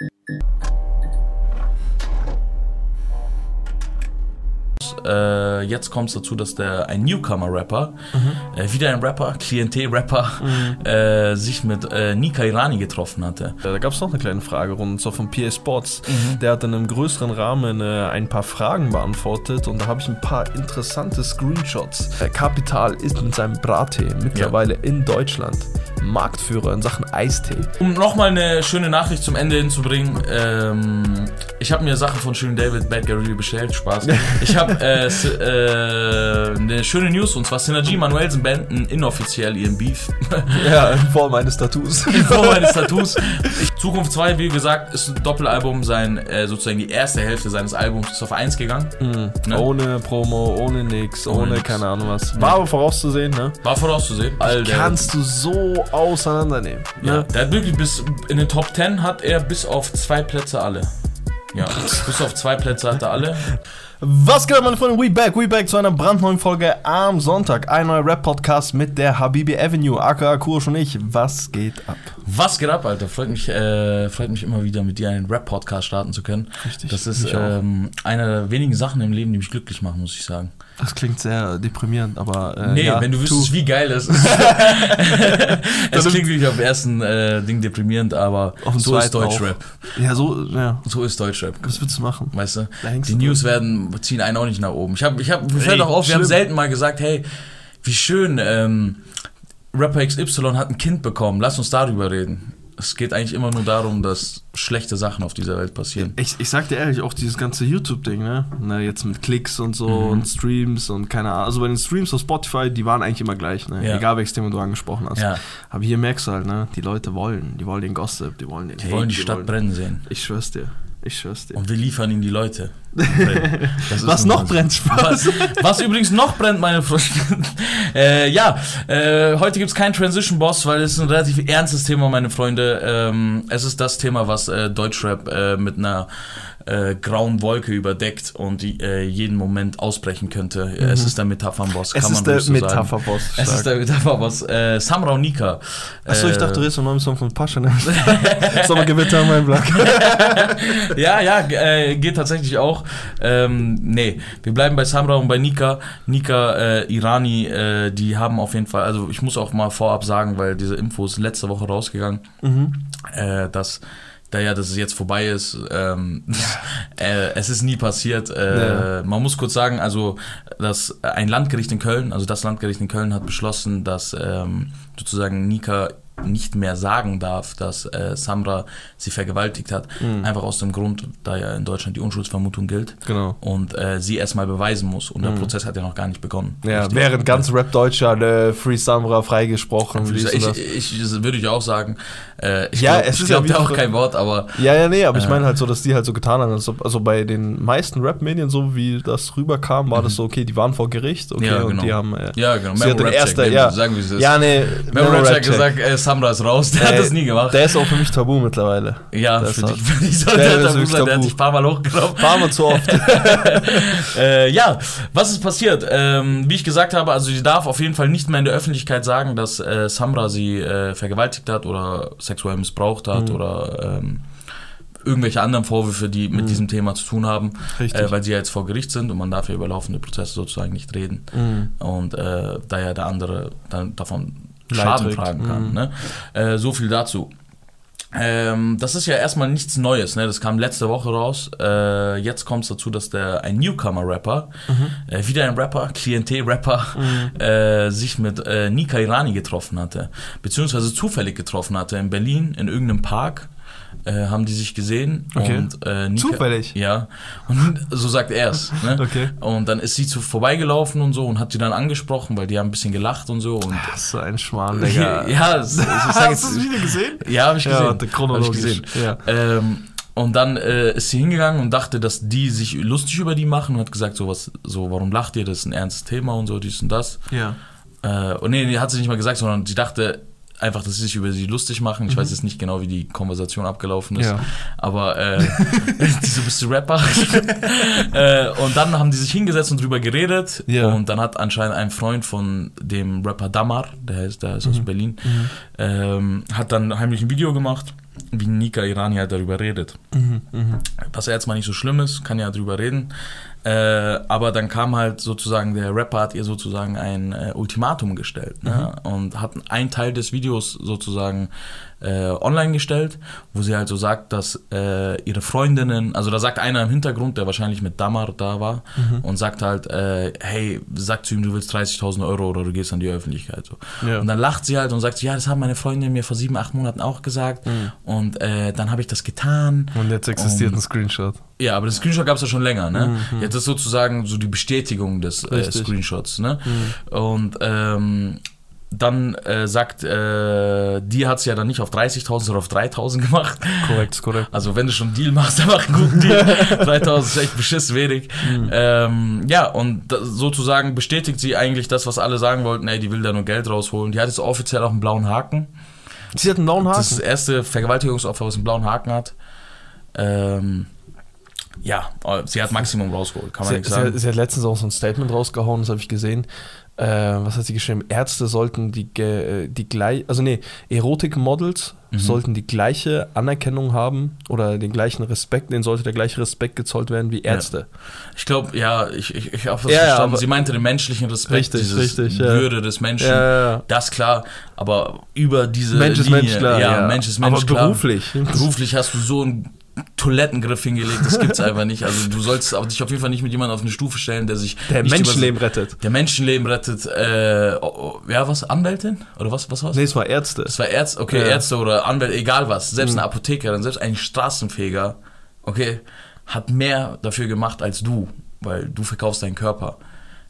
Thank you. Äh, jetzt kommt es dazu, dass der ein Newcomer-Rapper, Mhm. äh, wieder ein Rapper, Klientel-Rapper, äh, sich mit äh, Nika Irani getroffen hatte. Da gab es noch eine kleine Fragerunde, und zwar von PA Sports. Mhm. Der hat in einem größeren Rahmen äh, ein paar Fragen beantwortet und da habe ich ein paar interessante Screenshots. Äh, Capital ist mit seinem Brattee mittlerweile in Deutschland Marktführer in Sachen Eistee. Um nochmal eine schöne Nachricht zum Ende hinzubringen, ähm, ich habe mir Sachen von Shirin David Bad Gary bestellt, Spaß. Ich habe äh, äh, eine schöne News und zwar Synergy Manuelsen beenden inoffiziell ihren Beef. Ja, in Form eines Tattoos. Vor meines Tattoos. Ich, Zukunft 2, wie gesagt, ist ein Doppelalbum, sein, äh, sozusagen die erste Hälfte seines Albums ist auf 1 gegangen. Ne? Ohne Promo, ohne nix, ohne, Ohne nix. keine Ahnung was. War aber vorauszusehen, ne? War vorauszusehen. Alter. Kannst du so auseinandernehmen. Ja, Ne? der hat wirklich bis in den Top 10 hat er bis auf zwei Plätze alle. Ja, bis auf zwei Plätze hat er alle. Was geht ab, meine Freunde? We back, we back zu einer brandneuen Folge am Sonntag. Ein neuer Rap-Podcast mit der Habibi Avenue, aka Kurosh und ich. Was geht ab? Was geht ab, Alter? Freut mich, äh, freut mich immer wieder, mit dir einen Rap-Podcast starten zu können. Richtig, Das ist ähm, eine der wenigen Sachen im Leben, die mich glücklich machen, muss ich sagen. Das klingt sehr deprimierend, aber. Äh, Nee, ja, wenn du wüsstest, wie geil das ist. es klingt wirklich auf dem ersten äh, Ding deprimierend, aber Auf so ist Deutschrap. Ja, so, ja. So ist Deutschrap. Was willst du machen? Weißt du? Die News werden, ziehen einen auch nicht nach oben. Ich hab, ich hab, mir fällt auch auf, wir haben schlimm. selten mal gesagt, hey, wie schön, ähm, Rapper XY hat ein Kind bekommen, lass uns darüber reden. Es geht eigentlich immer nur darum, dass schlechte Sachen auf dieser Welt passieren. Ich, ich sag dir ehrlich, auch dieses ganze YouTube-Ding, ne? ne? Jetzt mit Klicks und so Mhm. und Streams und keine Ahnung. Also bei den Streams auf Spotify, die waren eigentlich immer gleich, ne? Ja. Egal welches Thema du angesprochen hast. Ja, Aber hier merkst du halt, ne? Die Leute wollen. Die wollen den Gossip, die wollen den die wollen die Stadt wollen- brennen sehen. Ich schwör's dir. Ich schwör's dir. Und wir liefern ihnen die Leute. Was noch brennt, Spaß? Was, was übrigens noch brennt, meine Freunde. äh, ja, äh, heute gibt's keinen Transition Boss, weil es ist ein relativ ernstes Thema, meine Freunde. Ähm, es ist das Thema, was äh, Deutschrap äh, mit einer äh, grauen Wolke überdeckt und die, äh, jeden Moment ausbrechen könnte. Es ist der Metaphernboss, Mhm. Es ist der so sagen. Metapherboss. Es ist der Metapherboss. Äh, Samra und Nika. Achso, ich Äh, dachte, du redest vom neuen Song von Pascha. Ne? Sommergewitter, mein Black. ja, ja, äh, geht tatsächlich auch. Ähm, nee, wir bleiben bei Samra und bei Nika. Nika, äh, Irani, äh, die haben auf jeden Fall, also ich muss auch mal vorab sagen, weil diese Info ist letzte Woche rausgegangen, Mhm. äh, dass da ja, dass es jetzt vorbei ist, ähm, äh, es ist nie passiert. Äh, Ja. Man muss kurz sagen, also dass ein Landgericht in Köln, also das Landgericht in Köln hat beschlossen, dass ähm, sozusagen Nika nicht mehr sagen darf, dass äh, Samra sie vergewaltigt hat. Mhm. Einfach aus dem Grund, da ja in Deutschland die Unschuldsvermutung gilt Genau. und äh, sie erstmal beweisen muss. Und der Prozess hat ja noch gar nicht begonnen. Ja, Richtig. während ganz Rap Deutschland äh, Free Samra freigesprochen. ich, und ich, ich, würde ich auch sagen. Äh, ich Ja, glaub, es ich ist ja glaub wie da auch kein Wort, aber Ja, ja, nee, aber ich Äh. meine halt so, dass die halt so getan haben, als ob, also bei den meisten Rap-Medien, so wie das rüberkam, war das so, okay, die waren vor Gericht, okay, Ja, und genau. die haben, äh, ja, genau. sie hat den nehmen- ja, Sagen wir es ist. ja, nee, Memo Rap hat Rap-Check. gesagt, äh, Samra ist raus. Der Äh, hat das nie gemacht. Der ist auch für mich tabu mittlerweile. ja, der für dich, für dich der der tabu sein. Der hat tabu. dich ein paar Mal hochgenommen. War mal zu oft. äh, ja, was ist passiert? Ähm, wie ich gesagt habe, also sie darf auf jeden Fall nicht mehr in der Öffentlichkeit sagen, dass äh, Samra sie äh, vergewaltigt hat oder sexuell missbraucht hat Mhm. oder ähm, irgendwelche anderen Vorwürfe, die mit diesem Thema zu tun haben, Richtig. äh, weil sie ja jetzt vor Gericht sind und man darf ja über laufende Prozesse sozusagen nicht reden. Mhm. Und äh, da ja der andere dann davon Schaden tragen kann. Mhm. Ne? Äh, so viel dazu. Ähm, das ist ja erstmal nichts Neues, ne? Das kam letzte Woche raus. Äh, jetzt kommt es dazu, dass der ein Newcomer-Rapper, äh, wieder ein Rapper, Klientel-Rapper, äh, sich mit äh, Nika Irani getroffen hatte. Beziehungsweise zufällig getroffen hatte in Berlin, in irgendeinem Park. Äh, haben die sich gesehen Okay. und äh, Nika, Zufällig? Ja, und so sagt er es. Ne? Okay. Und dann ist sie zu vorbeigelaufen und so und hat die dann angesprochen, weil die haben ein bisschen gelacht und so. Und Das ist so ein Schmarrn, Digga. ja, es- ich sag Hast jetzt, du das Video gesehen? ja, habe ich Ja, gesehen. Hab chronologisch. ich gesehen. Ja. Ähm, und dann äh, ist sie hingegangen und dachte, dass die sich lustig über die machen und hat gesagt, so was, so warum lacht ihr? Das ist ein ernstes Thema und so dies und das. Ja. Äh, und nee, nee, hat sie nicht mal gesagt, sondern sie dachte einfach, dass sie sich über sie lustig machen. Ich weiß jetzt nicht genau, wie die Konversation abgelaufen ist. Mhm. Ja. Aber äh, so, bist du Rapper? äh, und dann haben die sich hingesetzt und drüber geredet. Ja. Und dann hat anscheinend ein Freund von dem Rapper Damar, der ist, der ist aus Mhm. Berlin, ähm, hat dann heimlich ein Video gemacht wie Nika Irani halt darüber redet. Mhm, mhm. Was ja jetzt mal nicht so schlimm ist, kann ja drüber reden. Äh, aber dann kam halt sozusagen, der Rapper hat ihr sozusagen ein äh, Ultimatum gestellt ne? und hat einen Teil des Videos sozusagen äh, online gestellt, wo sie halt so sagt, dass äh, ihre Freundinnen, also da sagt einer im Hintergrund, der wahrscheinlich mit Damar da war und sagt halt, äh, hey, sag zu ihm, du willst 30.000 Euro oder du gehst an die Öffentlichkeit. So. Ja. Und dann lacht sie halt und sagt, ja, das haben meine Freundinnen mir vor sieben, acht Monaten auch gesagt und äh, dann habe ich das getan. Und jetzt existiert Und- ein Screenshot. Ja, aber das Screenshot gab es ja schon länger, ne? Jetzt ist sozusagen so die Bestätigung des äh. Screenshots, ne? Und ähm, dann äh, sagt, äh, die hat es ja dann nicht auf 30.000, sondern auf 3.000 gemacht. Korrekt, korrekt. Also wenn du schon einen Deal machst, dann mach einen guten Deal. 3.000 ist echt beschiss wenig. Ähm, ja, und da, sozusagen bestätigt sie eigentlich das, was alle sagen wollten, ey, die will da nur Geld rausholen. Die hat jetzt offiziell auch einen blauen Haken. Sie hat einen blauen Das ist das Haken. erste Vergewaltigungsopfer, was einen blauen Haken hat. Ähm, ja, sie hat Maximum rausgeholt, kann man Sie, nicht sie, sagen. hat, sie hat letztens auch so ein Statement rausgehauen, das habe ich gesehen. Äh, was hat sie geschrieben? Ärzte sollten die, ge- die gleich, also nee, Erotik-Models Mhm. sollten die gleiche Anerkennung haben oder den gleichen Respekt, denen sollte der gleiche Respekt gezollt werden wie Ärzte. Ich glaube, ja, ich, ich, ich habe das Ja, ja, verstanden. sie meinte den menschlichen Respekt, Richtig, dieses richtig, ja. Würde des Menschen. Ja, ja, ja. Das klar, aber über diese Mensch ist Linie, Mensch, klar. Ja, Mensch ist Mensch, Aber klar. beruflich. Beruflich hast du so einen Toilettengriff hingelegt, das gibt's einfach nicht. Also du sollst dich auf jeden Fall nicht mit jemandem auf eine Stufe stellen, der sich Der Menschenleben rettet. der Menschenleben rettet. Äh, oh, oh, ja, was Anwältin oder was? Was war's? Nee, es war Ärzte. Es war Ärzte, okay, Ja. Ärzte oder Anwälte, egal was. Selbst Mhm. eine Apothekerin, selbst ein Straßenfeger, okay, hat mehr dafür gemacht als du, weil du verkaufst deinen Körper.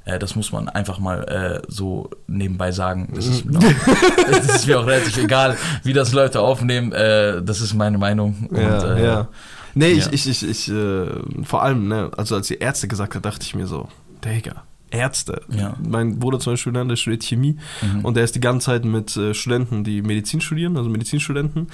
Äh, das muss man einfach mal äh, so nebenbei sagen. Das ist, mir auch, das ist mir auch relativ egal, wie das Leute aufnehmen. Äh, das ist meine Meinung. Und, Ja, äh, ja. Nee, ja. ich, ich, ich, ich äh, vor allem, ne, also als die Ärzte gesagt hat, dachte ich mir so, Digga, Ärzte. Ja. Mein Bruder zum Beispiel, der studiert Chemie Mhm. und der ist die ganze Zeit mit äh, Studenten, die Medizin studieren, also Medizinstudenten.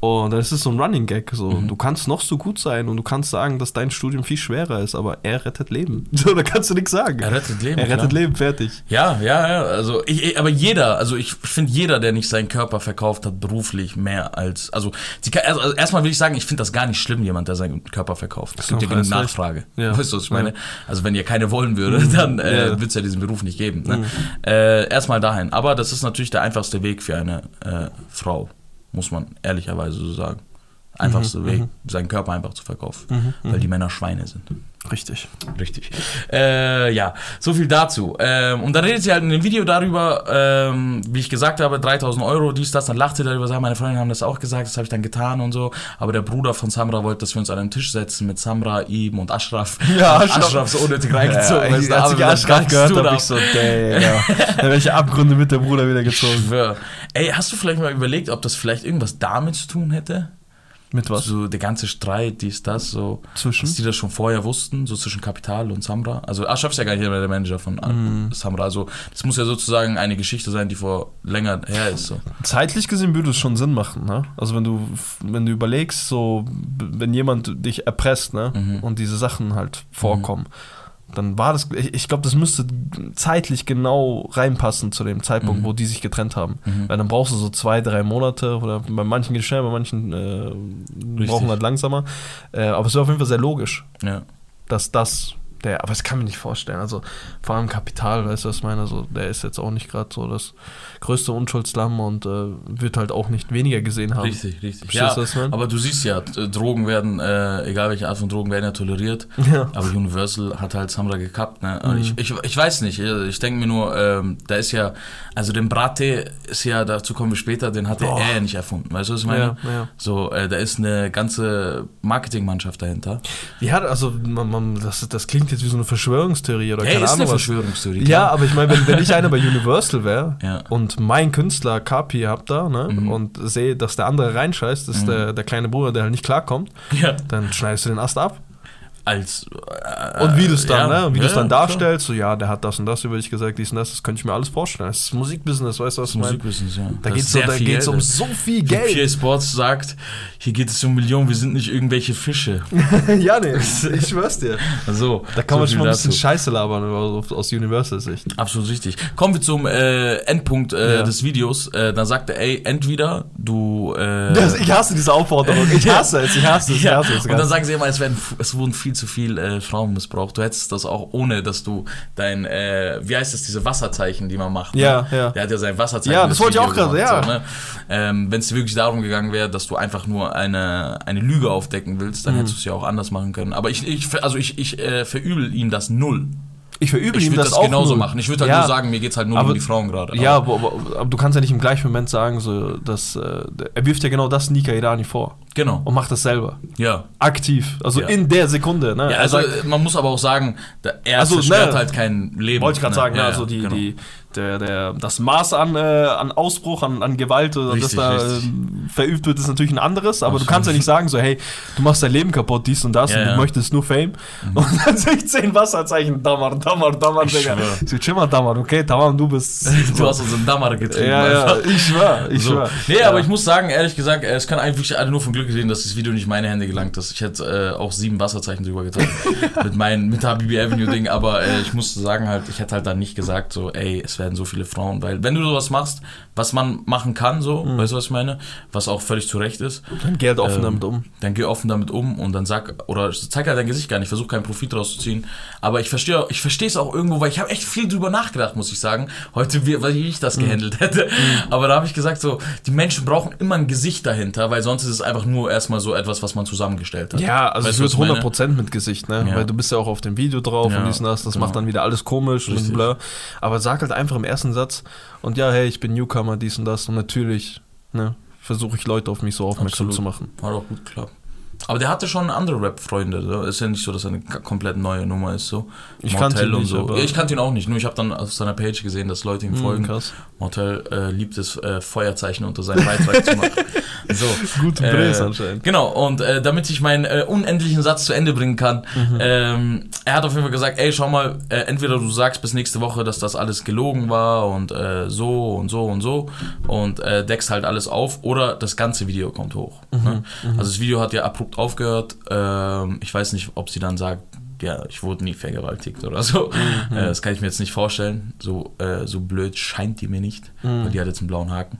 Und dann ist es so ein Running Gag. So, Mhm. du kannst noch so gut sein und du kannst sagen, dass dein Studium viel schwerer ist, aber er rettet Leben. So, da kannst du nichts sagen. Er rettet Leben. Er rettet klar. Leben, fertig. Ja, ja, ja. Also ich, aber jeder, also ich finde jeder, der nicht seinen Körper verkauft hat, beruflich mehr als. Also, kann, also erstmal will ich sagen, ich finde das gar nicht schlimm, jemand, der seinen Körper verkauft. Es gibt ja genug. Nachfrage. Ja. Weißt du, was ich meine? Also wenn ihr keine wollen würde, dann äh, Ja. wird es ja diesen Beruf nicht geben. Ne? Äh, erstmal dahin. Aber das ist natürlich der einfachste Weg für eine äh, Frau, muss man ehrlicherweise so sagen. Einfachste Weg, seinen Körper einfach zu verkaufen, weil die Männer Schweine sind. Richtig. Richtig. Äh, ja, so viel dazu. Ähm, und dann redet sie halt in dem Video darüber, ähm, wie ich gesagt habe, 3000 Euro, dies, das. Dann lacht sie darüber, sagt, meine Freunde haben das auch gesagt, das habe ich dann getan und so. Aber der Bruder von Samra wollte, dass wir uns an einen Tisch setzen mit Samra, ihm und Ashraf. Ja, Ashraf. Ashraf so unnötig reingezogen. Ja, weißt du, als ich Ashraf gehört habe, ich so, Digga. Welche Abgründe mit der Bruder wieder Ich gezogen. schwör. Ey, hast du vielleicht mal überlegt, ob das vielleicht irgendwas damit zu tun hätte? Mit was? So der ganze Streit, dies, das, so. Zwischen? Dass die das schon vorher wussten, so zwischen Kapital und Samra. Also Ashraf ist ja gar nicht mehr der Manager von Mhm. äh, Samra. Also das muss ja sozusagen eine Geschichte sein, die vor länger her ist. So. Zeitlich gesehen würde es schon Sinn machen, ne? Also wenn du, wenn du überlegst, so, wenn jemand dich erpresst, ne? Mhm. Und diese Sachen halt vorkommen, dann war das, ich, ich glaube, das müsste zeitlich genau reinpassen zu dem Zeitpunkt, Mhm. wo die sich getrennt haben. Mhm. Weil dann brauchst du so zwei, drei Monate oder bei manchen geht es schnell, bei manchen äh, brauchen halt langsamer. Äh, aber es wäre auf jeden Fall sehr logisch, Ja. dass das der, aber das kann man nicht vorstellen. Also vor allem Kapital, weißt du, was ich meine? Also der ist jetzt auch nicht gerade so das größte Unschuldslamm und äh, wird halt auch nicht weniger gesehen haben. Richtig, richtig. Verstehst Ja, ich meine? aber du siehst ja, Drogen werden, äh, egal welche Art von Drogen, werden ja toleriert. Ja. Aber Universal hat halt Samra gekappt. Ne? Mhm. ich, ich, ich weiß nicht, äh, ich denke mir nur, ähm, da ist ja, also den Brate ist ja, dazu kommen wir später, den hat er ja nicht erfunden. Weißt du, was ich meine? Ja, ja. So, äh, da ist eine ganze Marketingmannschaft dahinter. Ja, also man, man, das, das klingt jetzt wie so eine Verschwörungstheorie oder Hey, keine ist eine Ahnung was. Verschwörungstheorie. Ja, aber ich meine, wenn, wenn ich einer bei Universal wäre Ja. und mein Künstler Kapi hab da, ne, Mhm. und sehe, dass der andere reinscheißt, das ist Mhm. der, der kleine Bruder, der halt nicht klarkommt, ja. dann schneidest du den Ast ab. Als äh, Und wie du es dann, ja, ne? Und wie du es ja, dann klar. darstellst, so ja, der hat das und das über dich gesagt, dies und das, das könnte ich mir alles vorstellen. Das ist Musikbusiness, weißt du, was ich meine? Musikbusiness, ja. Da geht es so, geht's um Geld. so viel Wie PA Geld. Sports sagt, hier geht es um Millionen, wir sind nicht irgendwelche Fische. ja, nee, ich schwör's dir. So, Da kann so man schon mal ein bisschen dazu. Scheiße labern aus, Universal-Sicht. Absolut richtig. Kommen wir zum äh, Endpunkt äh, Ja. des Videos. Äh, da sagt er, ey, entweder du... Äh, ich hasse diese Aufforderung. Ich hasse es, ich hasse es, ich ja, hasse es. und dann sagen sie immer, es, werden, es wurden viel zu viel äh, Frauen missbraucht. Du hättest das auch ohne, dass du dein, äh, wie heißt das, diese Wasserzeichen, die man macht. ne? Ja, ja. Der hat ja sein Wasserzeichen. Ja, das wollte ich auch gerade, ja. So, ne? ähm, Wenn es wirklich darum gegangen wäre, dass du einfach nur eine, eine Lüge aufdecken willst, Mhm. dann hättest du es ja auch anders machen können. Aber ich, ich also ich, ich äh, verübel ihm das null. Ich verübel Ich ihm würde das, das, auch genauso null. machen. Ich würde halt Ja, nur sagen, mir geht's halt nur aber- um die Frauen gerade. Ja, Aber- aber, aber, du kannst ja nicht im gleichen Moment sagen, so, dass äh, er wirft ja genau das Nika Irani vor Genau. und macht das selber. Ja. Aktiv. Also Ja. in der Sekunde. Ne? ja also sagt- man muss aber auch sagen, er Also, zerstört ne, halt kein Leben. Wollte ich gerade ne? sagen, Ja, ne, ja, also die, genau. die, der, der, das Maß an, äh, an Ausbruch, an, an Gewalt, oder Richtig, das da richtig. ähm, verübt wird, ist natürlich ein anderes, aber Absolut. du kannst ja nicht sagen, so, hey, du machst dein Leben kaputt, dies und das, Ja, und du ja. Mhm. möchtest nur Fame. Und dann sehe ich zehn Wasserzeichen, Dammer, Dammer, Dammer, Ich Digga. so, chill mal, Dammer, okay, Dammer, du bist. Du hast unseren Dammer getrieben. ja, ja, ich schwör, ich so. schwör. Nee, aber ich muss sagen, ehrlich gesagt, äh, es kann eigentlich alle nur von Glück sehen, dass das Video nicht in meine Hände gelangt ist. Ich hätte äh, auch sieben Wasserzeichen drüber getan. mit meinem, mit der Habibi Avenue Ding, aber äh, ich muss sagen halt, ich hätte halt dann nicht gesagt, so, ey, es werden so viele Frauen, weil wenn du sowas machst, was man machen kann, so, Mhm. weißt du, was ich meine? Was auch völlig zu Recht ist, Dann Geld offen Ähm, damit um. dann geh offen damit um und dann sag, oder zeig halt dein Gesicht gar nicht, versuch keinen Profit rauszuziehen. Aber ich verstehe ich verstehe es auch irgendwo, weil ich habe echt viel drüber nachgedacht, muss ich sagen, heute, wie, wie ich Mhm. das gehandelt hätte. Aber da habe ich gesagt, so, die Menschen brauchen immer ein Gesicht dahinter, weil sonst ist es einfach nur erstmal so etwas, was man zusammengestellt hat. Ja, also Weißt es du, wird was ich meine? 100% mit Gesicht, ne? Ja. Weil du bist ja auch auf dem Video drauf Ja, und dies und das, das genau. macht dann wieder alles komisch Richtig. und blöd. Aber sag halt einfach im ersten Satz und ja, hey, ich bin Newcomer, dies und das und natürlich, ne, versuche ich Leute auf mich so aufmerksam Absolut. zu machen. Hat auch gut geklappt. Aber der hatte schon andere Rap-Freunde. So. Ist ja nicht so, dass er eine komplett neue Nummer ist. So. Ich kannte ihn und nicht, so. Ja, ich kannte ihn auch nicht. Nur ich habe dann auf seiner Page gesehen, dass Leute ihm Mhm, folgen. krass. Mortel äh, liebt es, äh, Feuerzeichen unter seinen Beitrag zu machen. So. Gute Äh, Drehs anscheinend. Genau, und äh, damit ich meinen äh, unendlichen Satz zu Ende bringen kann, Mhm. ähm, er hat auf jeden Fall gesagt, ey, schau mal, äh, entweder du sagst bis nächste Woche, dass das alles gelogen war und äh, so und so und so und äh, deckst halt alles auf, oder das ganze Video kommt hoch. Mhm, Ne? Also das Video hat ja abrupt aufgehört. Ähm, ich weiß nicht, ob sie dann sagt, ja, ich wurde nie vergewaltigt oder so. Mhm. Äh, das kann ich mir jetzt nicht vorstellen. So, äh, so blöd scheint die mir nicht, weil die hat jetzt einen blauen Haken.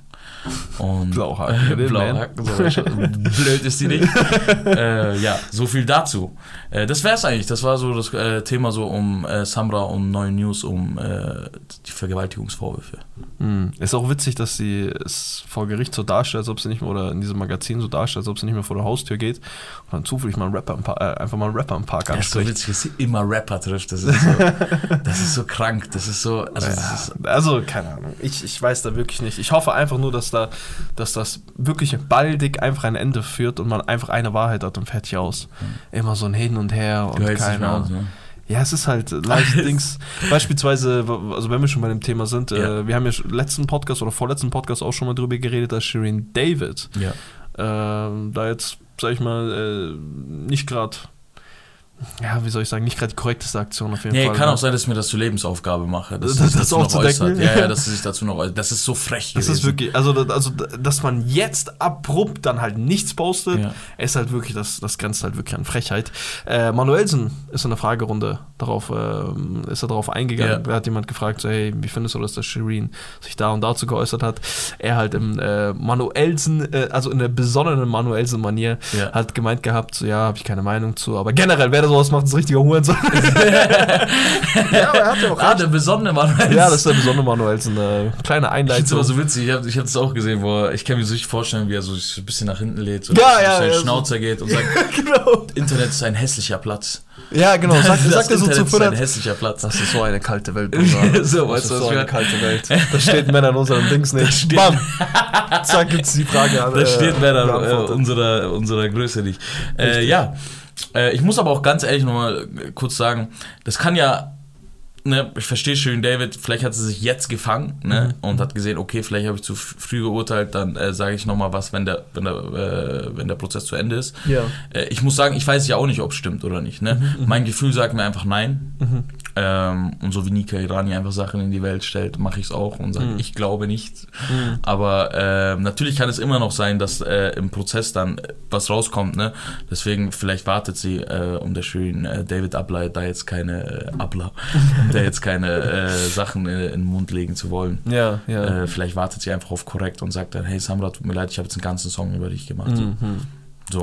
Und. Blauhaken, äh. Blauhaken, so, blöd ist die nicht. äh, ja, so viel dazu. Äh, das wär's eigentlich. Das war so das äh, Thema so um äh, Samra und neue News um äh, die Vergewaltigungsvorwürfe. Mhm. Ist auch witzig, dass sie es vor Gericht so darstellt, als ob sie nicht mehr, oder in diesem Magazin so darstellt, als ob sie nicht mehr vor der Haustür geht und dann zufällig mal einen Rapper im Park, einfach mal einen Rapper im Park Ja, ist so anspricht. witzig, dass sie immer Rapper trifft. Das ist so, das ist so krank. Das ist so. Also, das ist, Ja, also, keine Ahnung. Ich, ich weiß da wirklich nicht. Ich hoffe einfach nur, dass da, dass das wirklich baldig einfach ein Ende führt und man einfach eine Wahrheit hat und fertig aus. Immer so ein Hin und Her und keine Ahnung. ne? Ja, es ist halt leicht Dings. Beispielsweise, also wenn wir schon bei dem Thema sind, Ja. äh, wir haben ja letzten Podcast oder vorletzten Podcast auch schon mal drüber geredet, dass Shirin David Ja. ähm, da jetzt, sag ich mal, äh, nicht gerade, ja, wie soll ich sagen, nicht gerade die korrekteste Aktion auf jeden Nee, Fall. kann ne? auch sein, dass ich mir das zur Lebensaufgabe mache. Dass Das- das dazu noch aufzudecken? äußert. Ja, ja, dass sie sich dazu noch äußert. Das ist so frech Das gewesen. ist wirklich, also, also dass man jetzt abrupt dann halt nichts postet, Ja. ist halt wirklich, das, das grenzt halt wirklich an Frechheit. Äh, Manuelsen ist in der Fragerunde darauf, ähm, ist er darauf eingegangen. Ja. Da hat jemand gefragt, so, hey, wie findest du das, dass Shireen sich da und dazu geäußert hat? Er halt im äh, Manuelsen, äh, also in der besonnenen Manuelsen-Manier, Ja. hat gemeint gehabt, so, ja, habe ich keine Meinung zu, aber generell, wer da sowas macht, ist ein richtiger Hurensohn. ja, aber er hat ja auch Ah, der besondere Manuel. Ja, das ist der besondere Manuelsen, eine kleine Ich Einleitung. find's aber so witzig, ich habe ich das auch gesehen, wo er, ich kann mir so richtig vorstellen, wie er so sich ein bisschen nach hinten lädt, so Ja, ja, sein ja, so. Schnauzer geht und sagt, genau. Internet ist ein hässlicher Platz. Ja, genau. Sagt, das sagt er so Internet zu ist ein hässlicher Platz. Das ist so eine kalte Welt, Bruder. So, das weißt ist du, was so eine kalte Welt. Da steht Männer in unserem Dings nicht. steht- Bam. Zack, gibt's die Frage an. Da steht Männer äh, unserer, unserer Größe nicht. Äh, ja, äh, ich muss aber auch ganz ehrlich nochmal kurz sagen, das kann ja ne, ich verstehe schön, David, vielleicht hat sie sich jetzt gefangen ne, mhm. und hat gesehen, okay, vielleicht habe ich zu früh geurteilt, dann äh, sage ich nochmal was, wenn der, wenn, der, äh, wenn der Prozess zu Ende ist. Ja. Äh, ich muss sagen, ich weiß ja auch nicht, ob es stimmt oder nicht. Ne? Mhm, mhm. mein Gefühl sagt mir einfach nein. Mhm. Ähm, und so wie Nika Irani einfach Sachen in die Welt stellt, mache ich es auch und sage, mhm. ich glaube nicht. Mhm. Aber äh, natürlich kann es immer noch sein, dass äh, im Prozess dann was rauskommt. Ne? Deswegen, vielleicht wartet sie, äh, um der schönen äh, David Abler da jetzt keine äh, Abler, um der jetzt keine äh, Sachen in, in, den Mund legen zu wollen. Ja, ja. vielleicht wartet sie einfach auf korrekt und sagt dann, hey Samra, tut mir leid, ich habe jetzt einen ganzen Song über dich gemacht. Mhm. So.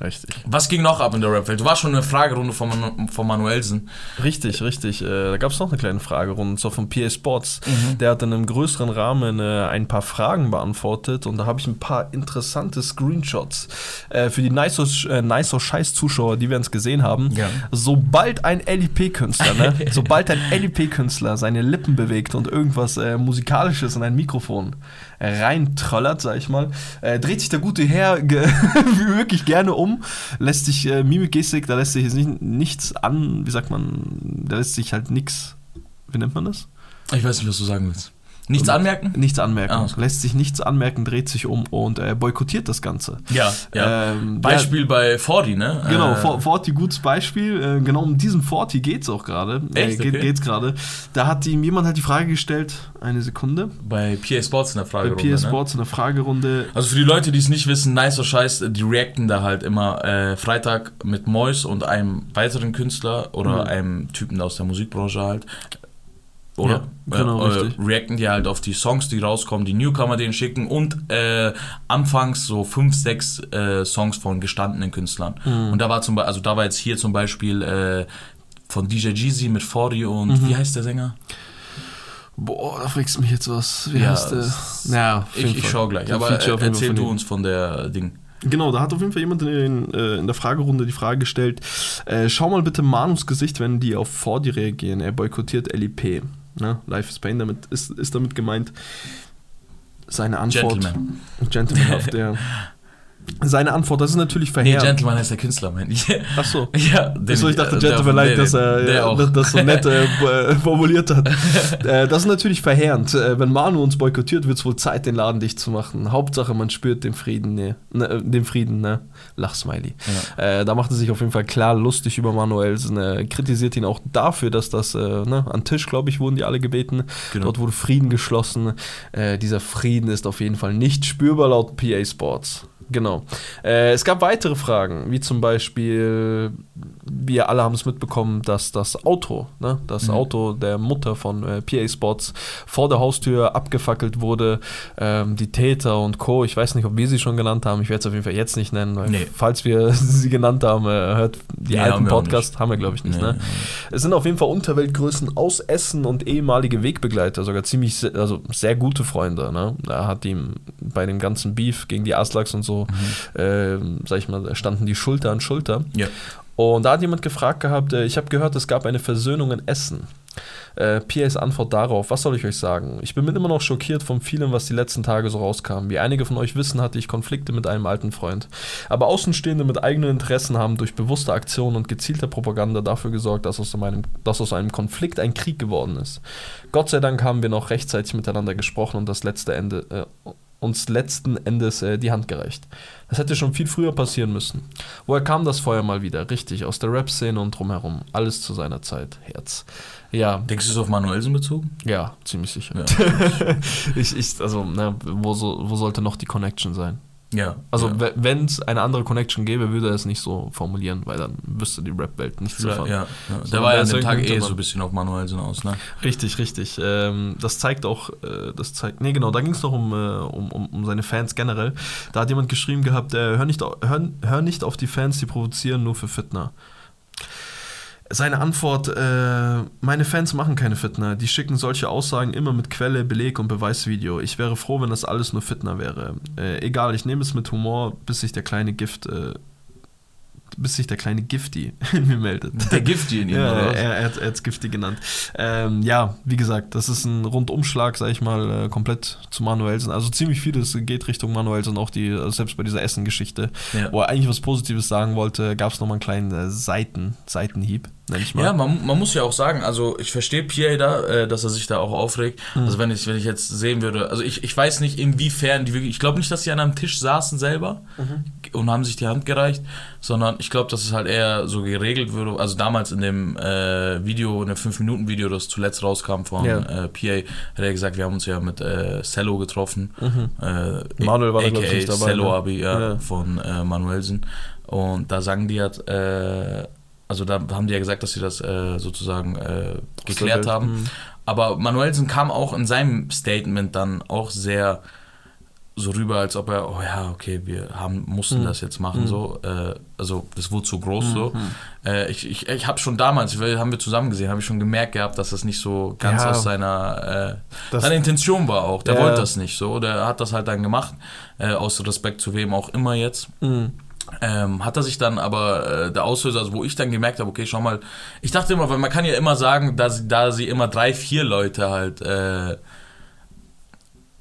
Richtig. Was ging noch ab in der Rap-Welt? Du warst schon in der Fragerunde von, Manu von Manuelsen. Richtig, richtig. Äh, da gab es noch eine kleine Fragerunde, so von PA Sports. Mhm. Der hat in einem größeren Rahmen äh, ein paar Fragen beantwortet und da habe ich ein paar interessante Screenshots äh, für die nice nicer Scheiß-Zuschauer, die wir uns gesehen haben. Ja. Sobald ein LIP-Künstler, ne? sobald ein LIP-Künstler seine Lippen bewegt und irgendwas äh, Musikalisches in ein Mikrofon reintrollert, sag ich mal, äh, dreht sich der gute Herr wirklich gerne um lässt sich äh, Mimik, Gestik, da lässt sich jetzt nicht, nichts an, wie sagt man, da lässt sich halt nichts, wie nennt man das? Ich weiß nicht, was du sagen willst. Nichts anmerken? Nichts anmerken. Ah, okay. Lässt sich nichts anmerken, dreht sich um und äh, boykottiert das Ganze. Ja, ja. Ähm, Beispiel ja, bei Forti, ne? Genau, äh, Forti, gutes Beispiel. Äh, genau um diesen Forti geht es auch gerade. Äh, geht, okay. Geht's gerade. Da hat ihm jemand halt die Frage gestellt, eine Sekunde. Bei PA Sports in der Fragerunde. Bei PA ne? Sports ne? in der Fragerunde. Also für die Leute, die es nicht wissen, nicer Scheiß, die reacten da halt immer äh, Freitag mit Mois und einem weiteren Künstler oder mhm. einem Typen aus der Musikbranche halt oder? Ja, genau, äh, reacten die halt auf die Songs, die rauskommen, die Newcomer denen schicken und äh, anfangs so fünf, sechs äh, Songs von gestandenen Künstlern. Mhm. Und da war zum Beispiel, also da war jetzt hier zum Beispiel äh, von DJ Jeezy mit Fori und mhm. wie heißt der Sänger? Boah, da fragst du mich jetzt was. Wie ja, heißt der? Ja, ich, ich schau gleich. Aber erzähl du uns von der Ding. Genau, da hat auf jeden Fall jemand in, äh, in der Fragerunde die Frage gestellt: äh, Schau mal bitte Manus Gesicht, wenn die auf Fordi reagieren. Er boykottiert LIP. Ne? Life is Pain damit ist, ist damit gemeint. Seine Antwort. Gentleman. Gentlemanhaft, ja. Seine Antwort, das ist natürlich verheerend. Nee, Gentleman heißt der Künstler, mein ich. Ach so. Ja, den, Achso, ich dachte, Gentleman leid, dass er das, das so nett äh, äh formuliert hat. äh, das ist natürlich verheerend. Äh, wenn Manu uns boykottiert, wird es wohl Zeit, den Laden dicht zu machen. Hauptsache, man spürt den Frieden, ne, ne den Frieden, ne? Lachsmiley. Ja. Äh, da macht er sich auf jeden Fall klar lustig über Manuelsen. Äh, kritisiert ihn auch dafür, dass das, ne, an Tisch, glaube ich, wurden die alle gebeten. Genau. Dort wurde Frieden geschlossen. dieser Frieden ist auf jeden Fall nicht spürbar laut PA Sports. Genau. Äh, es gab weitere Fragen, wie zum Beispiel, wir alle haben es mitbekommen, dass das Auto, ne, das mhm. Auto der Mutter von äh, PA Sports vor der Haustür abgefackelt wurde. Ähm, die Täter und Co., ich weiß nicht, ob wir sie schon genannt haben, ich werde es auf jeden Fall jetzt nicht nennen, weil nee. falls wir sie genannt haben, äh, hört die nee, alten Podcasts, haben wir glaube ich nicht. Nee, ne? Es sind auf jeden Fall Unterweltgrößen aus Essen und ehemalige Wegbegleiter, sogar ziemlich, also sehr gute Freunde. Ne? Da hat ihm bei dem ganzen Beef gegen die Aslaks und so so, mhm. äh, sag ich mal, standen die Schulter an Schulter. Ja. Und da hat jemand gefragt gehabt, äh, ich habe gehört, es gab eine Versöhnung in Essen. Äh, Piers Antwort darauf, was soll ich euch sagen? Ich bin immer noch schockiert von vielem, was die letzten Tage so rauskam. Wie einige von euch wissen, hatte ich Konflikte mit einem alten Freund. Aber Außenstehende mit eigenen Interessen haben durch bewusste Aktionen und gezielte Propaganda dafür gesorgt, dass aus, einem, dass aus einem Konflikt ein Krieg geworden ist. Gott sei Dank haben wir noch rechtzeitig miteinander gesprochen und das letzte Ende äh, uns letzten Endes äh, die Hand gereicht. Das hätte schon viel früher passieren müssen. Woher kam das Feuer mal wieder? Richtig, aus der Rap-Szene und drumherum. Alles zu seiner Zeit. Herz. Ja. Denkst du es auf Manuelsen bezogen? Ja, ziemlich sicher. Ja. ich, ich, also, na, wo, so, wo sollte noch die Connection sein? Ja. Also ja. wenn es eine andere Connection gäbe, würde er es nicht so formulieren, weil dann wüsste die Rap-Welt nicht so ja, ja, So, Der war ja an dem Tag eh so ein bisschen auf Manuelsen aus, ne? Richtig, richtig. Ähm, das zeigt auch, äh, das zeigt, nee genau, da ging es noch um, äh, um, um, um, seine Fans generell. Da hat jemand geschrieben gehabt, äh, hör, nicht, hör, hör nicht auf die Fans, die provozieren nur für Fitner. Seine Antwort, äh, meine Fans machen keine Fitner, die schicken solche Aussagen immer mit Quelle, Beleg und Beweisvideo. Ich wäre froh, wenn das alles nur Fitner wäre. Äh, egal, ich nehme es mit Humor, bis sich der kleine Gift äh, bis sich der kleine Gifty in mir meldet. Der Gifty in ihm, ja, oder? Er, er, hat es Gifty genannt. Ähm, ja, wie gesagt, das ist ein Rundumschlag, sag ich mal, äh, komplett zu Manuelsen. Also ziemlich vieles geht Richtung Manuelsen, auch die, also selbst bei dieser Essen-Geschichte, ja. wo er eigentlich was Positives sagen wollte, gab es nochmal einen kleinen äh, Seiten, Seitenhieb. Nenn ich mal. Ja, man, man muss ja auch sagen, also ich verstehe Pierre da, äh, dass er sich da auch aufregt. Mhm. Also wenn ich, wenn ich jetzt sehen würde, also ich, ich weiß nicht, inwiefern die wirklich, ich glaube nicht, dass die an einem Tisch saßen selber Mhm. und haben sich die Hand gereicht, sondern ich glaube, dass es halt eher so geregelt würde. Also damals in dem äh, Video, in dem 5-Minuten-Video, das zuletzt rauskam von Ja. äh, PA, hat er gesagt, wir haben uns ja mit äh, Cello getroffen. Äh, Mhm. Manuel war da, glaub ich, nicht dabei, Cello ne? Abi, ja, Ja. von äh, Manuelsen. Und da sagen die halt, äh, also da haben die ja gesagt, dass sie das äh, sozusagen äh, geklärt haben. mhm. Aber Manuelsen kam auch in seinem Statement dann auch sehr so rüber, als ob er, oh ja, okay, wir haben, mussten Mhm. das jetzt machen, so. Äh, also, das wurde zu groß, so. Äh, ich ich, ich habe schon damals, haben wir zusammen gesehen, habe ich schon gemerkt gehabt, dass das nicht so ganz Ja. aus seiner, äh, seine Intention war auch. Der Ja. wollte das nicht, so. Der hat das halt dann gemacht, äh, aus Respekt zu wem auch immer jetzt. Mhm. Ähm, hat er sich dann aber äh, der Auslöser, also wo ich dann gemerkt habe, okay, schau mal, ich dachte immer, weil man kann ja immer sagen, dass da sie immer drei, vier Leute halt, äh,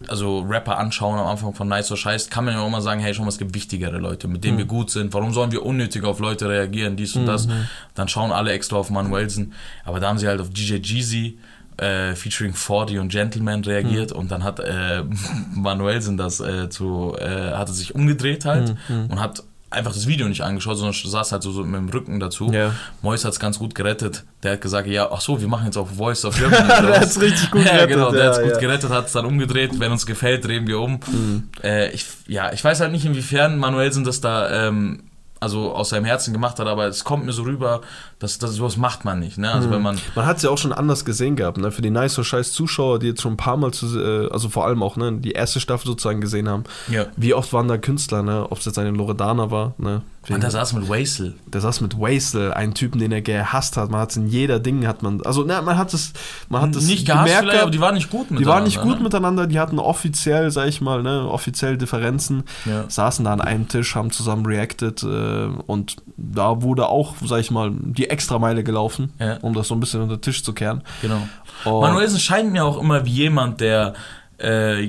also Rapper anschauen am Anfang von Nice or Scheiß, kann man ja auch immer sagen, hey, schau mal, es gibt wichtigere Leute, mit denen wir gut sind. Warum sollen wir unnötig auf Leute reagieren, dies und das? Dann schauen alle extra auf Manuelsen. Aber da haben sie halt auf DJ Jeezy äh, featuring 40 und Gentleman reagiert und dann hat äh, Manuelsen das äh, zu, äh, hatte sich umgedreht halt und hat einfach das Video nicht angeschaut, sondern saß halt so, so mit dem Rücken dazu. Ja. Mois hat es ganz gut gerettet. Der hat gesagt, ja, ach so, wir machen jetzt auch Voice of Germany. Der hat's richtig gut ja, gerettet, genau, der ja, hat's gut ja. gerettet, hat es dann umgedreht. Wenn uns gefällt, drehen wir um. Mhm. Äh, ich, ja, ich weiß halt nicht, inwiefern Manuelsen das da ähm, also aus seinem Herzen gemacht hat, aber es kommt mir so rüber, dass, dass sowas macht man nicht. Ne? Also wenn man Man hat es ja auch schon anders gesehen gehabt, ne? Für die nice so scheiß Zuschauer, die jetzt schon ein paar Mal, zu, äh, also vor allem auch, ne, die erste Staffel sozusagen gesehen haben. Ja. Wie oft waren da Künstler, ne? Ob es jetzt eine Loredana war, ne? Und da saß mit Wasel. der saß mit Wastel, einen Typen, den er gehasst hat. Man hat es in jeder Ding, hat man, also ne, man hat es, man hat es Nicht gehasst gemerkt aber die waren nicht gut Die waren nicht gut ne? miteinander, die hatten offiziell, sag ich mal, ne, offiziell Differenzen, Ja. saßen da an einem Tisch, haben zusammen reacted äh, und da wurde auch, sag ich mal, die Extrameile gelaufen, Ja. um das so ein bisschen unter den Tisch zu kehren. Genau. Und- Manuelsen scheint mir auch immer wie jemand, der, äh,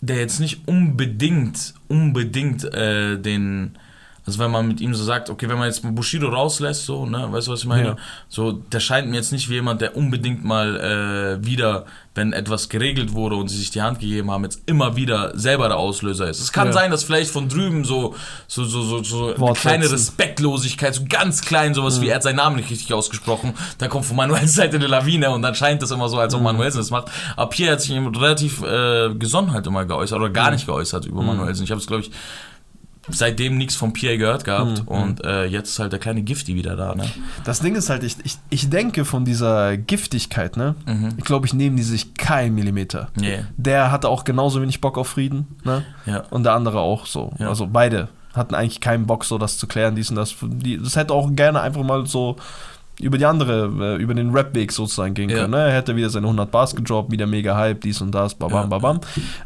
der jetzt nicht unbedingt, unbedingt äh, den, also wenn man mit ihm so sagt, okay, wenn man jetzt Bushido rauslässt, so, ne, weißt du, was ich meine? Ja. So, der scheint mir jetzt nicht wie jemand, der unbedingt mal äh, wieder, wenn etwas geregelt wurde und sie sich die Hand gegeben haben, jetzt immer wieder selber der Auslöser ist. Es kann Ja. sein, dass vielleicht von drüben so, so, so, so, so eine kleine Respektlosigkeit, so ganz klein, sowas wie er hat seinen Namen nicht richtig ausgesprochen, dann kommt von Manuels Seite eine Lawine und dann scheint das immer so, als ob Manuelsen das macht. Aber Pierre hat sich relativ äh, gesonnen halt immer geäußert oder gar nicht geäußert über Manuelsen. Ich habe es, glaube ich, seitdem nichts von Pierre gehört gehabt und äh, jetzt ist halt der kleine Gifty wieder da, ne? Das Ding ist halt, ich, ich, ich denke von dieser Giftigkeit, ne? Mhm. Ich glaube, ich nehme die sich kein Millimeter. Yeah. Der hatte auch genauso wenig Bock auf Frieden, ne? Ja. Und der andere auch so. Ja. Also beide hatten eigentlich keinen Bock, so das zu klären, dies und das. Das hätte auch gerne einfach mal so über die andere, äh, über den Rap-Weg sozusagen gehen Ja. können. Ne? Er hätte wieder seine 100 Bars gedroppt, wieder mega Hype, dies und das, babam, Ja. babam.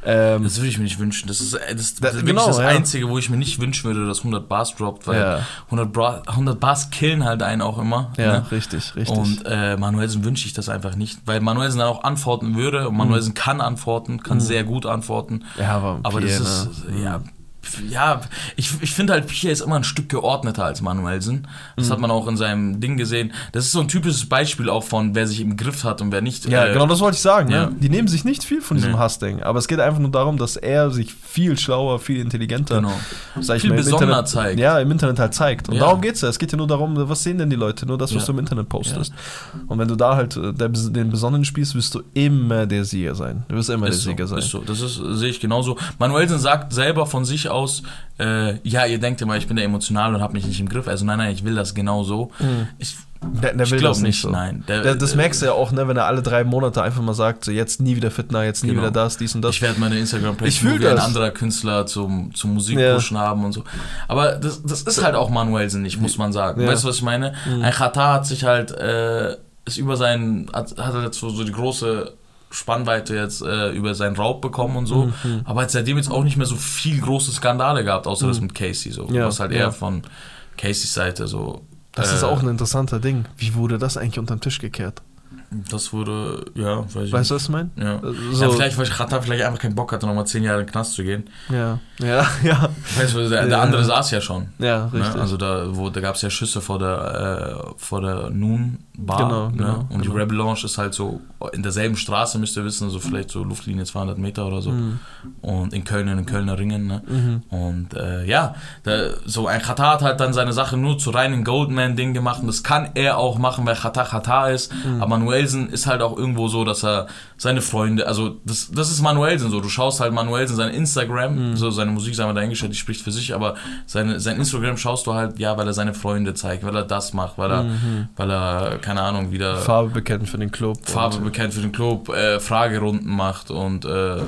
Ähm, Das würde ich mir nicht wünschen. Das ist, äh, das, Da- das wirklich genau, das ja. Einzige, wo ich mir nicht wünschen würde, dass 100 Bars droppt, weil Ja. 100, Bra 100 Bars killen halt einen auch immer. ja, ne? richtig, richtig. Und äh, Manuelsen wünsche ich das einfach nicht, weil Manuelsen dann auch antworten würde und Manuelsen kann antworten, kann sehr gut antworten. ja, aber, Aber Pierre, das ist, ne? ja, f- ja, ich, ich finde halt, Pierre ist immer ein Stück geordneter als Manuelsen. Das Mhm. hat man auch in seinem Ding gesehen. Das ist so ein typisches Beispiel auch von, wer sich im Griff hat und wer nicht. Ja, äh, genau das wollte ich sagen. ja. Ne? Die nehmen sich nicht viel von diesem Nee. Hassding. Aber es geht einfach nur darum, dass er sich viel schlauer, viel intelligenter, Genau. sag Viel mal, im besonderer Internet, zeigt. Ja, im Internet halt zeigt. Und Ja. darum geht es ja. Es geht ja nur darum, was sehen denn die Leute? Nur das, was Ja. du im Internet postest. Und wenn du da halt äh, den Besonderen spielst, wirst du immer der Sieger sein. Du wirst immer Ist der so, Sieger sein. ist so. Das ist, sehe ich genauso. Manuelsen sagt selber von sich aus, äh, ja, ihr denkt immer, ich bin da emotional und habe mich nicht im Griff. Also nein, nein, ich will das genau so. Ich, Der, der will glaub das nicht so. nein. Der- Der, das äh, merkst du ja auch, ne, wenn er alle drei Monate einfach mal sagt, so jetzt nie wieder Fitner, jetzt nie Genau. wieder das, dies und das. ich werde meine fühl nur wie ein anderer Künstler zum, zum Ja. Musikpushen haben und so. Aber das, das ist halt auch Manuelsen nicht, muss man sagen. Ja. Weißt du, was ich meine? Ein Katar hat sich halt, äh, ist über seinen, hat, hat er jetzt so, so die große Spannweite jetzt äh, über seinen Raub bekommen und so. Mhm. Aber hat seitdem jetzt auch nicht mehr so viel große Skandale gehabt, außer das mit Casey so. Ja, Was halt ja. eher von Caseys Seite so. Das äh, ist auch ein interessanter Ding. Wie wurde das eigentlich unterm Tisch gekehrt? Das wurde, ja, weiß ich Weißt du, was ich meine? Ja. So- ja, vielleicht, weil Katar vielleicht einfach keinen Bock hatte, nochmal zehn Jahre in den Knast zu gehen. Ja, ja, ja. Weißt du, der, der Ja. andere saß ja schon. Ja, richtig. Ne? Also da, wo, da gab es ja Schüsse vor der, äh, vor der Noon Bar. Genau, ne? genau, Und die genau. Rebel Lounge ist halt so in derselben Straße, müsst ihr wissen, so vielleicht so Luftlinie 200 Meter oder so. Mhm. Und in Köln, in den Kölner Ringen. Ne? Mhm. Und äh, ja, da, so ein Katar hat halt dann seine Sache nur zu reinen Goldman-Ding gemacht. Und das kann er auch machen, weil Katar Katar ist. Mhm. Aber Manuelsen ist halt auch irgendwo so, dass er seine Freunde, also das, das ist Manuelsen so. Du schaust halt Manuelsen sein Instagram, Mhm. so seine Musik, sagen wir dahingestellt, die spricht für sich, aber seine, sein Instagram schaust du halt, ja, weil er seine Freunde zeigt, weil er das macht, weil er, Mhm. weil er, keine Ahnung, wieder Farbe bekennen für den Club. Farbe bekennt für den Club, äh, Fragerunden macht und äh,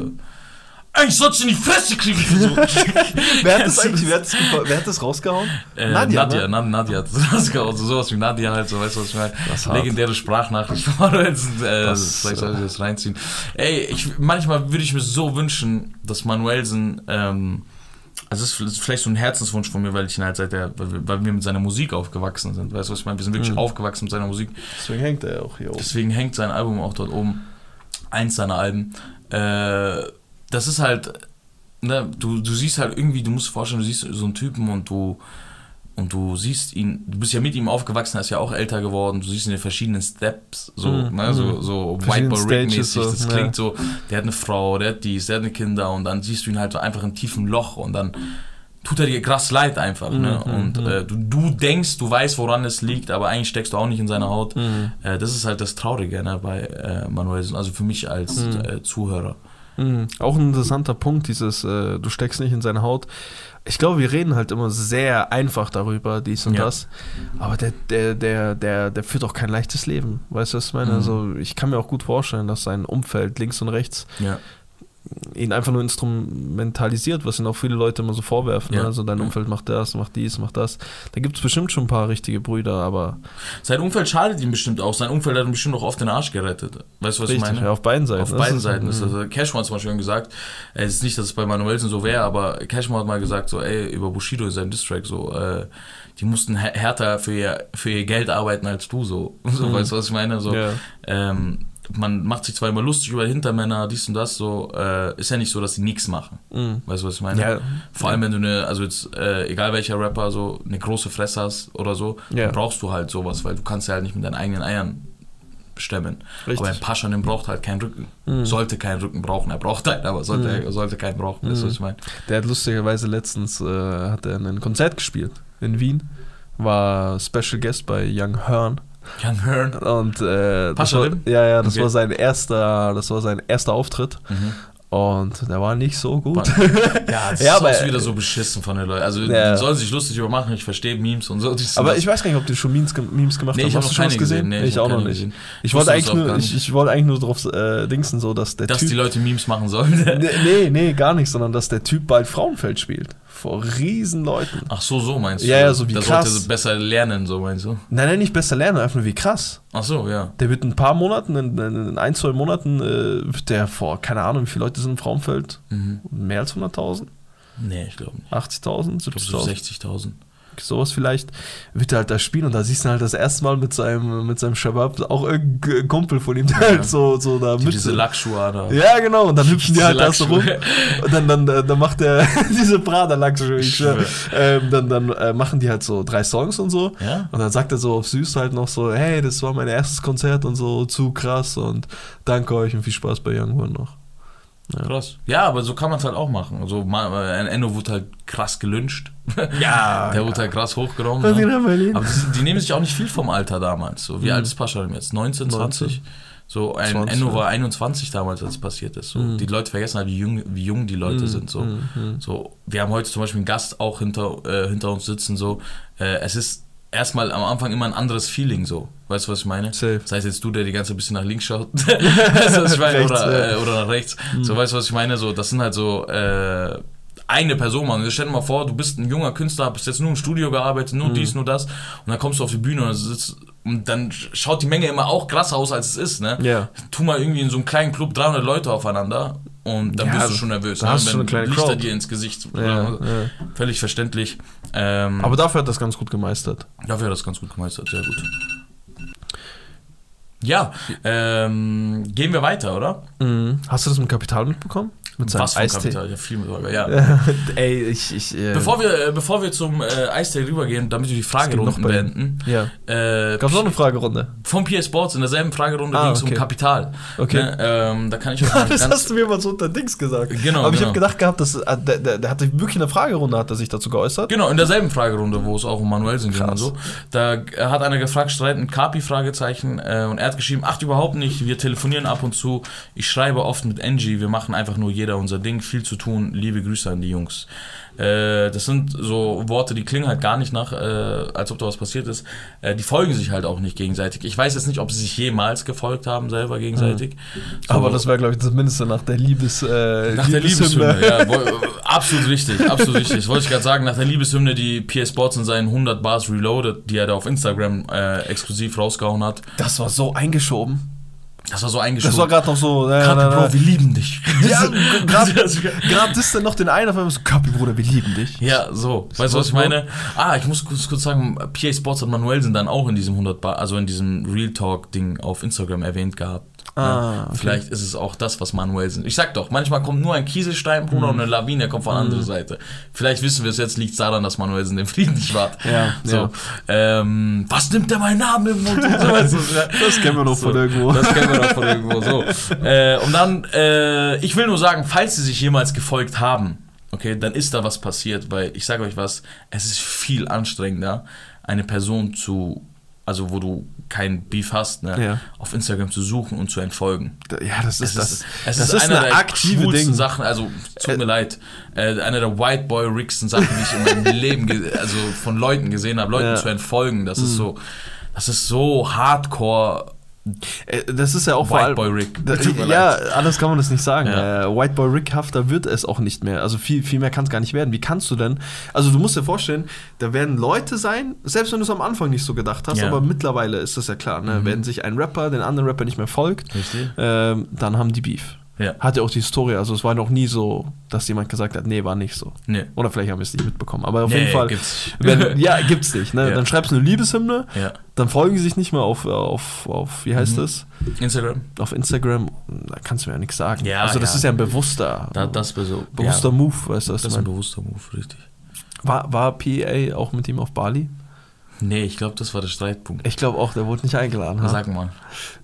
eigentlich sollst du in die Fresse kriegen. So. Wer hat das eigentlich, wer hat das, wer hat das rausgehauen? Äh, Nadia, Nadia, ne? Nadia, hat das rausgehauen. So sowas wie Nadia halt, so weißt du, was ich meine? Das ist hart. Legendäre Sprachnachricht von Manuelsen. Äh, Das, vielleicht soll ich das reinziehen. Ey, ich, manchmal würde ich mir so wünschen, dass Manuelsen, ähm, also es ist vielleicht so ein Herzenswunsch von mir, weil ich ihn halt seit der, weil wir, mit seiner Musik aufgewachsen sind. Weißt du, was ich meine? Wir sind wirklich Mhm. aufgewachsen mit seiner Musik. Deswegen hängt er ja auch hier oben. Deswegen hängt sein Album auch dort oben. Eins seiner Alben. Äh, das ist halt, ne, du, du siehst halt irgendwie, du musst dir vorstellen, du siehst so einen Typen und du und du siehst ihn, du bist ja mit ihm aufgewachsen, er ist ja auch älter geworden, du siehst ihn in den verschiedenen Steps, so, Mhm, ne, so, mhm. so White Boy Rick mäßig, so, das ja. klingt so, der hat eine Frau, der hat dies, der hat eine Kinder und dann siehst du ihn halt so einfach im tiefen Loch und dann tut er dir krass leid einfach, ne, Mhm, und mhm. äh, du, du denkst, du weißt, woran es liegt, aber eigentlich steckst du auch nicht in seiner Haut, Mhm. äh, das ist halt das Traurige ne, bei äh, Manuelsen, also für mich als Mhm. äh, Zuhörer. Auch ein interessanter Punkt, dieses, äh, du steckst nicht in seine Haut. Ich glaube, wir reden halt immer sehr einfach darüber, dies und Ja. das. Aber der, der, der, der, der führt auch kein leichtes Leben. Weißt du, was ich meine? Mhm. Also, ich kann mir auch gut vorstellen, dass sein Umfeld links und rechts Ja. Ihn einfach nur instrumentalisiert, was ihn auch viele Leute immer so vorwerfen. Ja. Ne? Also, dein. Umfeld macht das, macht dies, macht das. Da gibt es bestimmt schon ein paar richtige Brüder, aber Sein Umfeld schadet ihm bestimmt auch, sein Umfeld hat ihm bestimmt auch oft den Arsch gerettet. Weißt du, was ich richtig, meine? ja, auf beiden Seiten. Auf beiden ist- Seiten ist mhm. das. Also Cashmo hat zum Beispiel gesagt, äh, es ist nicht, dass es bei Manuelsen so wäre, aber Cashmo hat mal gesagt, so, ey, über Bushido in seinem Distrack, so, äh, die mussten hä- härter für ihr, für ihr Geld arbeiten als du, so. so Mhm. Weißt du, was ich meine? So, Ja. ähm, man macht sich zwar immer lustig über Hintermänner, dies und das, so, äh, ist ja nicht so, dass die nichts machen. Mhm. Weißt du, was ich meine? Ja. Vor allem, wenn du eine, also jetzt, äh, egal welcher Rapper, so eine große Fresse hast oder so, Ja. dann brauchst du halt sowas, weil du kannst ja halt nicht mit deinen eigenen Eiern stemmen. Richtig. Aber ein Paschanim braucht halt keinen Rücken. Mhm. Sollte keinen Rücken brauchen. Er braucht einen, aber sollte, Mhm. er sollte keinen brauchen. Weißt du, was ich meine? Der hat lustigerweise letztens äh, hat er ein Konzert gespielt in Wien. War Special Guest bei Young Hearn. Young Hearn. Und äh, das war, ja, ja, das Okay. war sein erster, das war sein erster Auftritt. Mhm. Und der war nicht so gut. Ja, das Ja, ist aber- wieder so beschissen von den Leuten. Also, Ja. die sollen sich lustig übermachen. Ich verstehe Memes und so. Aber ich weiß gar nicht, ob die schon Memes, Memes gemacht nee, haben. ich habe Hast noch du schon was gesehen. Nee, ich hab auch noch nicht. gesehen. Ich wollte eigentlich auch nur, ich, ich wollte eigentlich nur drauf äh, dingsen, so dass der Dass Typ. die Leute Memes machen sollen. nee, nee, nee, gar nicht, sondern dass der Typ bald Frauenfeld spielt. Vor riesen Leuten. Ach so, so meinst du? Ja, ja, so wie Da krass. sollte besser lernen, so meinst du? Nein, nein, nicht besser lernen, einfach nur wie krass. Ach so, ja. Der wird in ein paar Monaten, in, in ein, zwei Monaten, äh, wird der vor, keine Ahnung, wie viele Leute sind im Frauenfeld? Mhm. Mehr als 100.000? Nee, ich glaube nicht. 80.000? Ich glaube so 70.000? 60.000. Sowas vielleicht. Wird er halt da spielen und da siehst du halt das erste Mal mit seinem, mit seinem Shabab auch irgendein Kumpel von ihm, der Ja. halt so, so da Die, mit. diese Lackschuhe da. Ja, genau, und dann hüpfen die halt da so rum. Und dann, dann, dann, dann macht er diese Prada-Lackschuhe, ähm, Dann, dann äh, machen die halt so drei Songs und so. Ja? Und dann sagt er so auf süß halt noch so, hey, das war mein erstes Konzert und so, zu krass und danke euch und viel Spaß bei Young One noch. Ja. Krass. Ja, aber so kann man es halt auch machen. Also, Enno wurde halt krass gelünscht. Ja, Der wurde halt krass hochgenommen. Ne? in Berlin. Aber die, die nehmen sich auch nicht viel vom Alter damals. So, wie Mhm. alt ist Paschalim jetzt? 19, 20? 19. So, ein 20, Enno war 21 damals, als es passiert ist. So, Mhm. Die Leute vergessen halt, wie jung, wie jung die Leute Mhm, sind. So. mhm, mhm. so, wir haben heute zum Beispiel einen Gast auch hinter, äh, hinter uns sitzen. So, äh, es ist erstmal am Anfang immer ein anderes Feeling. So, weißt du, was ich meine? Safe. Das heißt jetzt du, der die ganze Zeit ein bisschen nach links schaut. weißt du, was ich meine? Rechts, oder, äh, oder nach rechts. So, weißt du, was ich meine? So, das sind halt so äh, eine Person, man. Stell dir mal vor, du bist ein junger Künstler, bist jetzt nur im Studio gearbeitet, nur dies, nur das. Und dann kommst du auf die Bühne und, sitzt, und dann schaut die Menge immer auch krasser aus, als es ist, ne? Ja. Tu mal irgendwie in so einem kleinen Club 300 Leute aufeinander und dann Ja, bist du schon nervös. ne? hast du Wenn schon eine kleine Lichter Crowd. dir ins Gesicht. Ja, ja. Völlig verständlich. Ähm, Aber dafür hat das ganz gut gemeistert. dafür hat das ganz gut gemeistert, sehr gut. Ja, ähm, gehen wir weiter, oder? Mhm. Hast du das mit Kapital mitbekommen? Mit seinem Was für Eistee? Kapital? Ja, viel mit Sorge, ja. Ey, ich. ich äh, Bevor wir, äh, bevor wir zum äh, Eistee rübergehen, damit wir die Fragerunden beenden, Ja. äh, Gab es noch eine Fragerunde? vom PS Sports in derselben Fragerunde Ah, ging es okay. um Kapital. Okay. Ne, ähm, da kann ich auch mal Das hast du mir mal so unter Dings gesagt. Genau, Aber ich genau. habe gedacht gehabt, dass, äh, der, der, der hatte wirklich eine Fragerunde, hat er sich dazu geäußert. Genau, in derselben Fragerunde, wo es auch um Manuelsen ging und so. Da hat einer gefragt, streiten Kapi? Fragezeichen. Äh, und er hat geschrieben, ach überhaupt nicht, wir telefonieren ab und zu. Ich schreibe oft mit Angie, wir machen einfach nur jeder unser Ding, viel zu tun. Liebe Grüße an die Jungs. Äh, das sind so Worte, die klingen halt gar nicht nach, äh, als ob da was passiert ist. Äh, die folgen sich halt auch nicht gegenseitig. Ich weiß jetzt nicht, ob sie sich jemals gefolgt haben, selber gegenseitig. So- Aber das wäre, glaube ich, das Mindeste nach der Liebes. Nach der Liebeshymne. Ja, wo, absolut richtig, absolut richtig. Das wollte ich gerade sagen, nach der Liebeshymne, die PS Sports in seinen 100 Bars Reloaded, die er da auf Instagram exklusiv rausgehauen hat, Das war so eingeschoben. Das war so Das war eingeschoben. gerade noch so. Äh, Kapi, Bro, wir lieben dich. Ja, gerade das dann noch den einen auf einmal so, Kapi, Bruder, wir lieben dich. Ja, so. Weißt du, was ich meine? Ah, ich muss kurz, kurz sagen, PA Sports und Manuelsen dann auch in diesem 100 Bar, also in diesem Real Talk Ding auf Instagram erwähnt gehabt. Ah, Ja, okay. Vielleicht ist es auch das, was Manuelsen. Ich sag doch, manchmal kommt nur ein Kieselstein, Bruder, Mhm. und eine Lawine kommt von der anderen Seite. Vielleicht wissen wir es jetzt, liegt daran, dass Manuelsen den Frieden nicht wahrt. Ja, so. ja. Ähm, was nimmt der meinen Namen im Mund? So. Das kennen wir doch von irgendwo. Das kennen wir doch von irgendwo. So. Äh, und dann, äh, ich will nur sagen, falls sie sich jemals gefolgt haben, okay, dann ist da was passiert, weil ich sage euch was, es ist viel anstrengender, eine Person zu, also wo du kein Beef hast, ne, Ja. auf Instagram zu suchen und zu entfolgen. Ja, das ist Es das. ist, es das ist, ist einer eine der aktive Ding. Sachen, also tut Äh, mir leid, äh, einer der White Boy ricksten Sachen, die ich in meinem Leben, also von Leuten gesehen habe, Leuten Ja. Mhm. zu entfolgen, das ist so, das ist so hardcore Äh, Das ist ja auch vor White allem. Boy Rick. Ja, anders kann man das nicht sagen. Ja. Äh, White Boy Rick hafter wird es auch nicht mehr. Also viel, viel mehr kann es gar nicht werden. Wie kannst du denn? Also du musst dir vorstellen, da werden Leute sein, selbst wenn du es am Anfang nicht so gedacht hast, Ja. Mhm. aber mittlerweile ist das ja klar. Ne? Wenn sich ein Rapper den anderen Rapper nicht mehr folgt, ähm, dann haben die Beef. Ja. Hat ja auch die Historie. Also es war noch nie so, dass jemand gesagt hat, nee, war nicht so. Nee. Oder vielleicht haben wir es nicht mitbekommen. Aber auf Nee, jeden Fall. gibt's. Wenn, ja, gibt's nicht. Ne? Ja. Dann schreibst du eine Liebeshymne, Ja. dann folgen sie sich nicht mehr auf, auf, auf wie heißt Mhm. das? Instagram. Auf Instagram, da kannst du mir ja nichts sagen. Ja, also das ist ja ein bewusster, Da, das so. bewusster Move, weißt du, was Das ist ein bewusster Move, richtig. War, war PA auch mit ihm auf Bali? Nee, ich glaube, das war der Streitpunkt. Ich glaube auch, der wurde nicht eingeladen. Sag mal.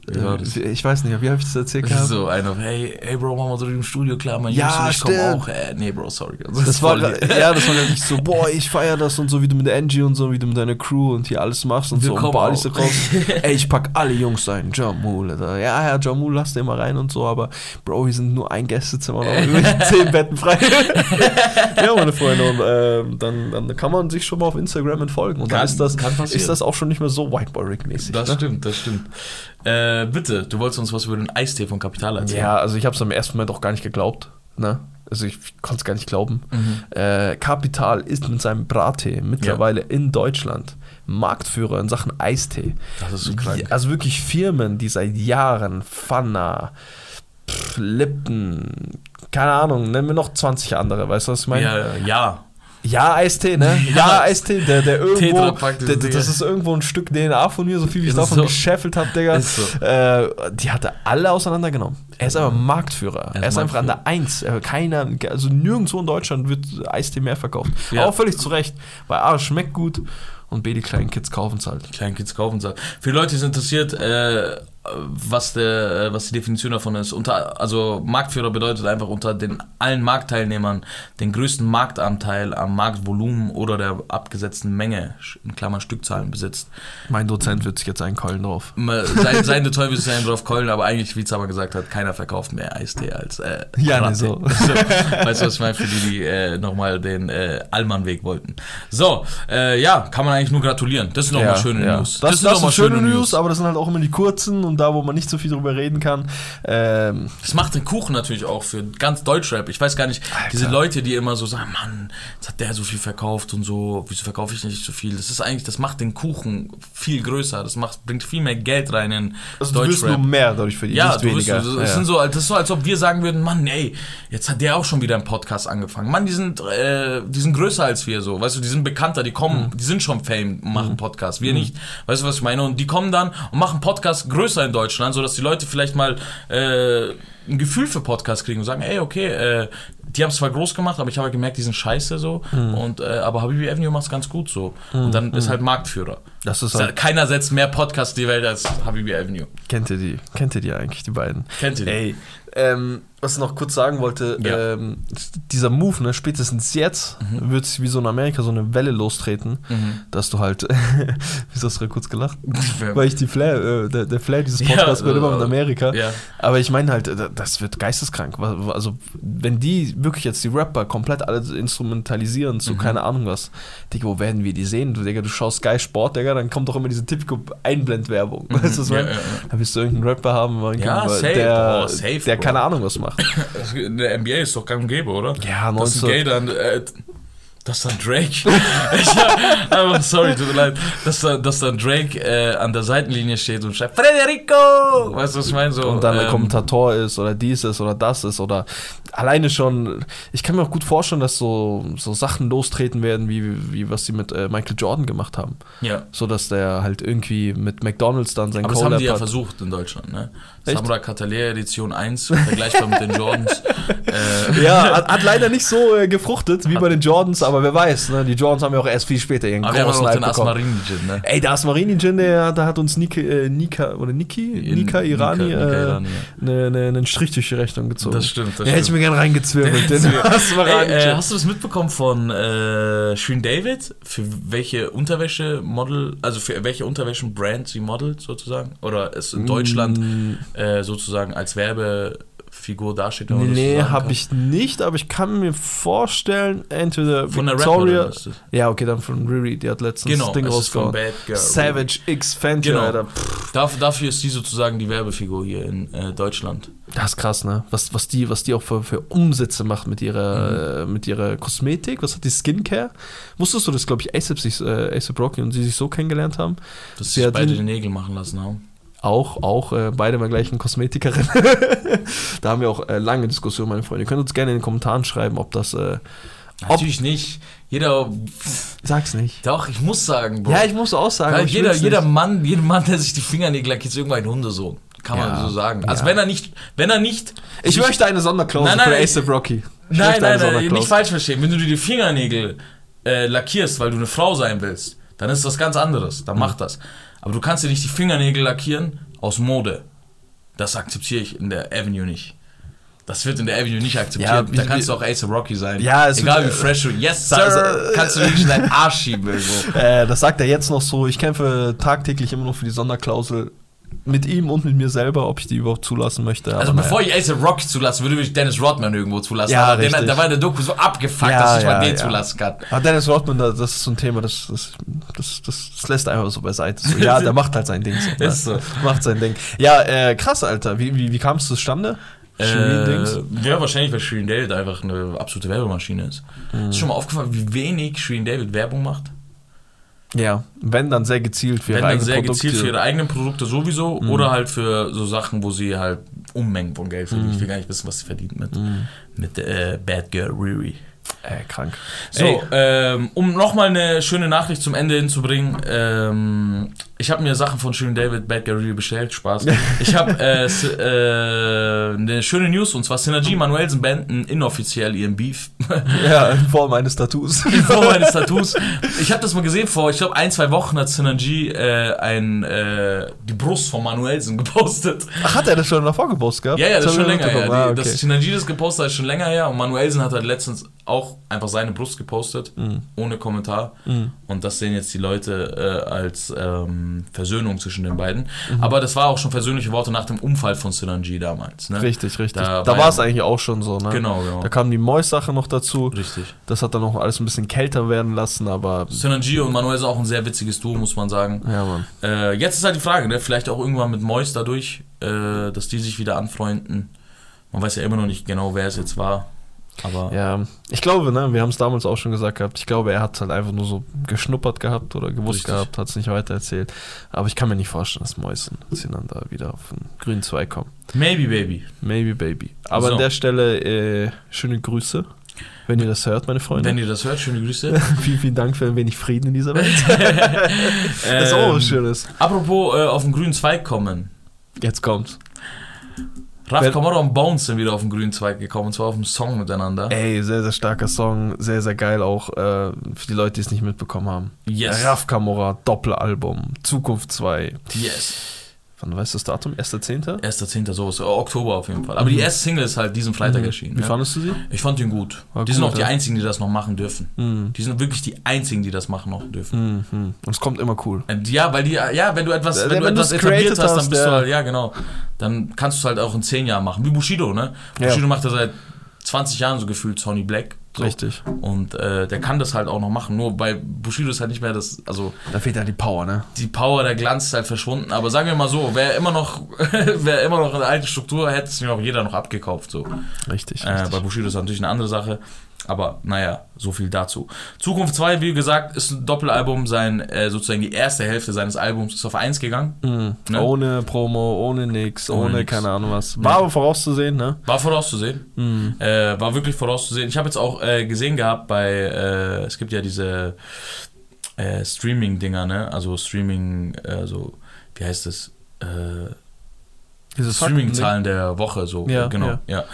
Wie war das? Äh, Ich weiß nicht, wie habe ich das erzählt gehabt? So einer, hey, hey Bro, machen wir so im Studio klar, mein Ja, Jungs und ich kommen auch. Äh, nee, Bro, sorry. Das war, voll- ja, das war richtig so, boah, ich feier das und so, wie du mit der Angie und so, wie du mit deiner Crew und hier alles machst und Wir so. Und Bali so raus. Ey, ich pack alle Jungs ein. Jamul. Ja, ja, Jamul, lass den mal rein und so, aber Bro, hier sind nur ein Gästezimmer noch, zehn Betten frei. ja, meine Freunde, und ähm, dann, dann kann man sich schon mal auf Instagram entfolgen. Und dann Kann- ist das, ist das auch schon nicht mehr so White Boy Rick-mäßig. Das ne? stimmt, das stimmt. Äh, bitte, du wolltest uns was über den Eistee von Kapital erzählen. Ja, also ich habe es im ersten Moment auch gar nicht geglaubt. Ne? Also ich konnte es gar nicht glauben. Mhm. Äh, Capital ist mit seinem Brattee mittlerweile in Deutschland Marktführer in Sachen Eistee. Das ist so krank. Also wirklich Firmen, die seit Jahren Pfanner, pff, Lipton, keine Ahnung, nennen wir noch 20 andere, weißt du, was ich meine? Ja, ja. Ja, Eistee, ne? Ja, Ja. Eistee, der, der irgendwo, der, das ist irgendwo ein Stück DNA von mir, so viel wie ich Ist davon so. gescheffelt habe, Digga. Ist so. Äh, die hat er alle auseinandergenommen. Er ist aber Marktführer. Er ist Er ist einfach an der Eins. Äh, Keiner, also nirgendwo in Deutschland wird Eistee mehr verkauft. Ja. Aber völlig zu Recht, weil A, schmeckt gut und B, die kleinen Kids kaufen es halt. Kleinen Kids kaufen es. Für die Leute, die es interessiert, äh, was, der, äh, was die Definition davon ist. Unter, also Marktführer bedeutet einfach unter den allen Marktteilnehmern den größten Marktanteil am Marktvolumen oder der abgesetzten Menge, in Klammern Stückzahlen besitzt. Mein Dozent wird sich jetzt einkeulen drauf. Sein, sein Detail wird sich drauf keulen, aber eigentlich, wie es aber gesagt hat, keiner verkauft mehr Eistee als äh, Ja, nee, Latte. so. Weißt du, was ich meine? Für die, die äh, nochmal den äh, Allmann-Weg wollten. So, äh, ja, kann man eigentlich nur gratulieren. Das sind nochmal schöne News. Das, das, sind doch sind schöne News, aber das sind halt auch immer die kurzen und da, wo man nicht so viel drüber reden kann. Ähm, Das macht den Kuchen natürlich auch für ganz Deutschrap. Ich weiß gar nicht, Alter. diese Leute, die immer so sagen, Mann, jetzt hat der so viel verkauft und so, wieso verkaufe ich nicht so viel? Das ist eigentlich, das macht den Kuchen viel größer. Das macht, bringt viel mehr Geld rein in also du wirst nur Deutschrap. mehr dadurch verdienen, Ja, nicht du wirst, weniger. das, Ja. ist so, das ist so, als ob wir sagen würden, Mann, ey, jetzt hat der auch schon wieder einen Podcast angefangen. Mann, die sind, äh, die sind größer als wir so, weißt du, die sind bekannter, die kommen, Mhm. die sind schon Fame und machen Podcast, wir nicht. Weißt du, was ich meine? Und die kommen dann und machen Podcast größer in Deutschland, sodass die Leute vielleicht mal äh, ein Gefühl für Podcasts kriegen und sagen, ey, okay, äh, die haben es zwar groß gemacht, aber ich habe gemerkt, die sind scheiße so. Mhm. Und, äh, aber Habibi Avenue macht es ganz gut so. Und dann ist halt Marktführer. Das ist halt- halt, Keiner setzt mehr Podcasts in die Welt als Habibi Avenue. kennt ihr die? Kennt ihr die eigentlich, die beiden? Kennt ihr die? Ey, ähm, was ich noch kurz sagen wollte, Ja. ähm, dieser Move, ne, spätestens jetzt wird es wie so in Amerika so eine Welle lostreten, Mhm. dass du halt, wieso hast du gerade kurz gelacht? Weil ich die Flair, äh, der, der Flair dieses Podcasts Ja, wird immer in äh, Amerika. Ja. Aber ich meine halt, äh, das wird geisteskrank. Also, wenn die wirklich jetzt die Rapper komplett alle instrumentalisieren Mhm. zu keine Ahnung was, Digga, wo werden wir die sehen? Du, Digga, du schaust Sky Sport, Digga, dann kommt doch immer diese typische Einblendwerbung. Weißt du, was Mhm. Ja, ja. Da wirst du irgendeinen Rapper haben, Ja, safe. der, Boah, safe, der keine Ahnung was macht. Das- In der NBA ist doch gang und gäbe, oder? Ja, Das 19 ist gay dann. Äh, dass dann Drake. ich, aber sorry, tut mir leid. Dass dann, dass dann Drake äh, an der Seitenlinie steht und schreibt: Federico! Weißt du, was ich meine? So, und dann der ähm, Kommentator ist oder dies ist oder das ist oder alleine schon, ich kann mir auch gut vorstellen, dass so, so Sachen lostreten werden, wie, wie was sie mit äh, Michael Jordan gemacht haben. Ja. So dass der halt irgendwie mit McDonalds dann sein Aber das haben die ja hat. versucht in Deutschland, ne? Echt? Samurai Catalea Edition 1, vergleichbar mit den Jordans. Äh, Ja, hat, hat leider nicht so äh, gefruchtet wie bei den Jordans, aber wer weiß, ne? die Jordans haben ja auch erst viel später ihren aber großen Hype bekommen. Asmarini Gin, ne? Ey, der Asmarini Gin, der, der hat uns Niki, äh, Nika, oder Niki? Nika Irani, Nika, Nika äh, ja. ne, ne, einen Strich durch die Rechnung gezogen. Das stimmt, das Den hätte ich mir gerne reingezwirbelt. den Asmarini Ey, äh, hast du das mitbekommen von äh, Shirin David? Für welche Unterwäsche-Model, also für welche Unterwäschen-Brand sie modelt sozusagen? Oder es in Deutschland äh, sozusagen als Werbefigur dasteht? so Nee, habe ich nicht, aber ich kann mir vorstellen, entweder Von der Victoria. Ja, okay, dann von Riri, die hat letztens Genau, das Ding rausgehauen. Savage X Fenty, Genau. Alter. Pff, Dafür, ist sie sozusagen die Werbefigur hier in äh, Deutschland. Das ist krass, ne? Was, was, die, was die auch für, für Umsätze macht mit ihrer, äh, mit ihrer Kosmetik. Was hat die Skincare? Wusstest du, dass, glaube ich, ASAP, sich, äh, ASAP Rocky und sie sich so kennengelernt haben? Dass Sie hat beide die Nägel machen lassen haben. Auch, auch, äh, beide mal gleichen Kosmetikerin. da haben wir auch äh, lange Diskussionen, meine Freunde. Ihr könnt uns gerne in den Kommentaren schreiben, ob das. Äh, ob, Natürlich nicht. Jeder. sag's nicht. Doch, ich muss sagen, Bro. Ja, ich muss auch sagen. Weil jeder, jeder nicht. Mann, jeder Mann, der sich die Fingernägel lackiert, ist irgendwann ein Hundesohn. Kann man Ja, so sagen. Also ja. wenn er nicht, wenn er nicht. Ich möchte eine Sonderklausel Nein, nein, für ich- ASAP Rocky. Ich Nein, nein, nein, nicht falsch verstehen. Wenn du dir die Fingernägel äh, lackierst, weil du eine Frau sein willst, dann ist das ganz anderes. Mhm. Dann mach das. Aber du kannst dir nicht die Fingernägel lackieren aus Mode. Das akzeptiere ich in der Avenue nicht. Das wird in der Avenue nicht akzeptiert. Ja, da kannst du auch Ace Rocky sein. Ja, es Egal wird- wie fresh du. Yes, sir. sa- kannst du wirklich in deinen Arsch schieben irgendwo. Äh, das sagt er jetzt noch so. Ich kämpfe tagtäglich immer noch für die Sonderklausel mit ihm und mit mir selber, ob ich die überhaupt zulassen möchte. Also bevor naja. ich Ace Rocky zulasse, würde ich Dennis Rodman irgendwo zulassen. Ja, aber den, richtig. der war in der Doku so abgefuckt, Ja, dass ich ja, mal den ja. zulassen kann. Aber Dennis Rodman, das ist so ein Thema, das, das, das, das, lässt einfach so beiseite. So, ja, der macht halt sein Ding. So, ne? Ist so. Macht sein Ding. Ja, äh, krass, Alter. Wie, wie, wie kam es zustande? Äh, ja, wahrscheinlich, weil Shirin David einfach eine absolute Werbemaschine ist. Mhm. Ist schon mal aufgefallen, wie wenig Shirin David Werbung macht? Ja, wenn dann sehr gezielt für Wenn ihre dann eigenen sehr Produkte. gezielt für ihre eigenen Produkte sowieso Mhm. oder halt für so Sachen, wo sie halt Unmengen von Geld verdient. Mhm. Ich will gar nicht wissen, was sie verdient mit, Mhm. mit äh, Bad Girl Riri. Äh, krank. So, Ey, ähm, um nochmal eine schöne Nachricht zum Ende hinzubringen. Ähm, ich habe mir Sachen von Shirin David Bad Riri bestellt. Spaß. Ich habe äh, äh, eine schöne News und zwar Synergy Manuelsen beenden inoffiziell ihren Beef. ja, in Form eines Tattoos. in Form eines Tattoos. Ich habe das mal gesehen vor, ich glaube, ein, zwei Wochen hat Synergy äh, ein, äh, die Brust von Manuelsen gepostet. Ach, hat er das schon davor gepostet gehabt? Ja, ja, das ist schon länger her. mitbekommen. Ah, okay. Das Synergy das gepostet hat, ist schon länger her. Und Manuelsen hat halt letztens auch einfach seine Brust gepostet, Mhm. ohne Kommentar. Mhm. Und das sehen jetzt die Leute äh, als ähm, Versöhnung zwischen den beiden. Mhm. Aber das war auch schon versöhnliche Worte nach dem Unfall von Synergy damals. Ne? Richtig, richtig. Da Da, war es eigentlich auch schon so, ne? Genau, genau. Da kam die Mois-Sache noch dazu. Richtig. Das hat dann noch alles ein bisschen kälter werden lassen, aber. Synergy und Manuel ist auch ein sehr witziges Duo, muss man sagen. Ja, Mann. Äh, jetzt ist halt die Frage, ne? vielleicht auch irgendwann mit Mois dadurch, äh, dass die sich wieder anfreunden. Man weiß ja immer noch nicht genau, wer es jetzt war. Aber Ja, ich glaube, ne, wir haben es damals auch schon gesagt gehabt, ich glaube, er hat halt einfach nur so geschnuppert gehabt oder gewusst Richtig. gehabt, hat es nicht weiter erzählt. Aber ich kann mir nicht vorstellen, dass Mäusen sie dann da wieder auf den grünen Zweig kommen. maybe, baby. Maybe, baby. Aber So. an der Stelle äh, schöne Grüße, wenn ihr das hört, meine Freunde. Wenn ihr das hört, schöne Grüße. vielen, vielen Dank für ein wenig Frieden in dieser Welt. das ist auch Ähm, was Schönes. Apropos äh, auf den grünen Zweig kommen. Jetzt kommt's. Raf Kamara und Bones sind wieder auf den grünen Zweig gekommen, und zwar auf dem Song miteinander. Ey, sehr, sehr starker Song. Sehr, sehr geil auch äh, für die Leute, die es nicht mitbekommen haben. Yes. Raf Kamora, Doppelalbum, Zukunft 2. Yes. Wann weißt du das Datum? 1.10.? 1.10. sowas, äh, Oktober auf jeden Fall. Aber die erste Single ist halt diesen Freitag erschienen. Mhm. Wie ja. fandest du sie? Ich fand ihn gut. War die sind gut, auch die ja. einzigen, die das noch machen dürfen. Mhm. Die sind wirklich die einzigen, die das machen noch dürfen. Mhm. Und es kommt immer cool. Und Ja, weil die, ja, wenn du etwas, Ja, wenn du wenn etwas etabliert hast, dann bist ja. du halt, ja genau, dann kannst du es halt auch in 10 Jahren machen. Wie Bushido, ne? Bushido macht ja seit 20 Jahren so gefühlt Sony Black. So. Richtig. Und äh, der kann das halt auch noch machen. Nur bei Bushido ist halt nicht mehr das, also Da fehlt ja die Power, ne? die Power, der Glanz ist halt verschwunden. Aber sagen wir mal so, wer immer noch, wer immer noch eine alte Struktur hätte es mir auch jeder noch abgekauft. So. Richtig, Äh, richtig. bei Bushido ist natürlich eine andere Sache. Aber naja, so viel dazu. Zukunft 2, wie gesagt, ist ein Doppelalbum. Sein, äh, sozusagen die erste Hälfte seines Albums ist auf 1 gegangen. Mhm. Ne? Ohne Promo, ohne nix, Ohne ohne, nix. keine Ahnung was. War aber vorauszusehen, ne? War vorauszusehen. Mhm. Äh, war wirklich vorauszusehen. Ich habe jetzt auch äh, gesehen gehabt bei, äh, es gibt ja diese äh, Streaming-Dinger, ne? Also Streaming, äh, so, wie heißt es? Äh, Dieses Streaming-Zahlen der Woche, so, Ja, genau, ja. ja.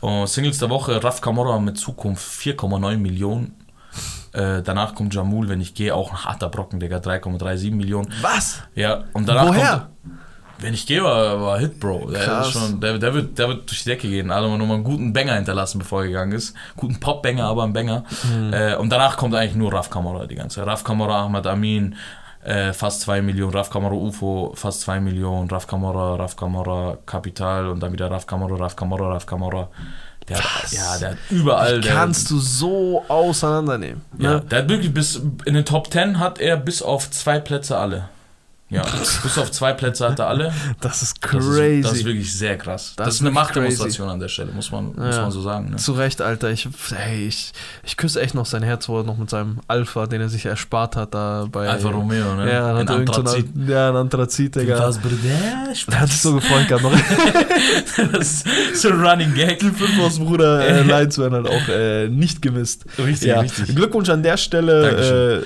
Und Singles der Woche, Raf Kamora mit Zukunft 4,9 Millionen. Äh, danach kommt Jamul, wenn ich gehe, auch ein harter Brocken, Digga, 3,37 Millionen. Was? Ja, und danach Woher? kommt. Wenn ich gehe, war, war Hit, Bro. Der, schon, der, der, wird, der wird durch die Decke gehen. Also nochmal einen guten Banger hinterlassen, bevor er gegangen ist. Guten Pop-Banger, aber ein Banger. Mhm. Äh, und danach kommt eigentlich nur Raf Kamara die ganze Zeit. Raf Kamara, Ahmad Amin, äh, fast 2 Millionen. Raf Kamara UFO, fast 2 Millionen. Raf Kamara, Raf Kamara Kapital und dann wieder Raf Kamara, Raf Kamara, Raf Kamara. Der hat, ja, der hat überall. Der, Kannst du so auseinandernehmen. ja, Ne? der hat wirklich bis in den Top 10 hat er bis auf zwei Plätze alle. Ja, bis auf zwei Plätze hat er alle. Das ist Das crazy. ist, das ist wirklich sehr krass. Das, Das ist eine Machtdemonstration an der Stelle, muss man, muss Ja. man so sagen. Ne? Zu Recht, Alter. Ich, hey, ich, ich küsse echt noch sein Herz, wo er noch mit seinem Alpha, den er sich erspart hat, da bei. Alfa Romeo, ne? Ja, In hat irgend so Anthrazit. ja, ein Anthrazit, Digga. Was, Bruder? Da hat sich so gefreut gehabt. Noch Das ist so ein Running Gag. die fünf aus Bruder äh, Lines werden halt auch äh, nicht gemisst. Richtig, Ja. richtig. Glückwunsch an der Stelle. Dankeschön. Äh,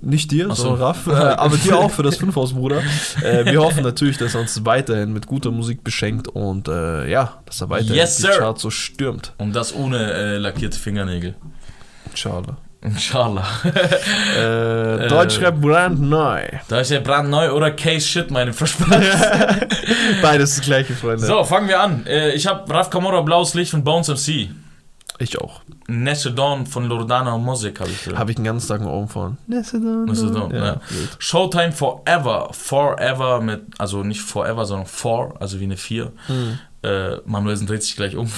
nicht dir, Ach so. sondern Raff, äh, aber dir auch für das Fünfhaus-Bruder. Äh, wir hoffen natürlich, dass er uns weiterhin mit guter Musik beschenkt und äh, ja, dass er weiterhin Yes, die. Charts so stürmt. Und das ohne äh, lackierte Fingernägel. Inshallah. Inshallah. Äh, Deutschrap brandneu. Ja brandneu oder Case Shit, meine Versprechen. Beides das gleiche, Freunde. So, fangen wir an. Äh, ich habe Raf Kamora Blaues Licht von Bones MC. Ich auch. Nestor Dawn von Loredana und Musik habe ich drin. Habe ich den ganzen Tag einen Ohren von. Necedon. Necedon, ja. gut. Showtime Forever. Forever mit, also nicht Forever, sondern For, also wie eine 4. Hm. Äh, Manuelsen dreht sich gleich um.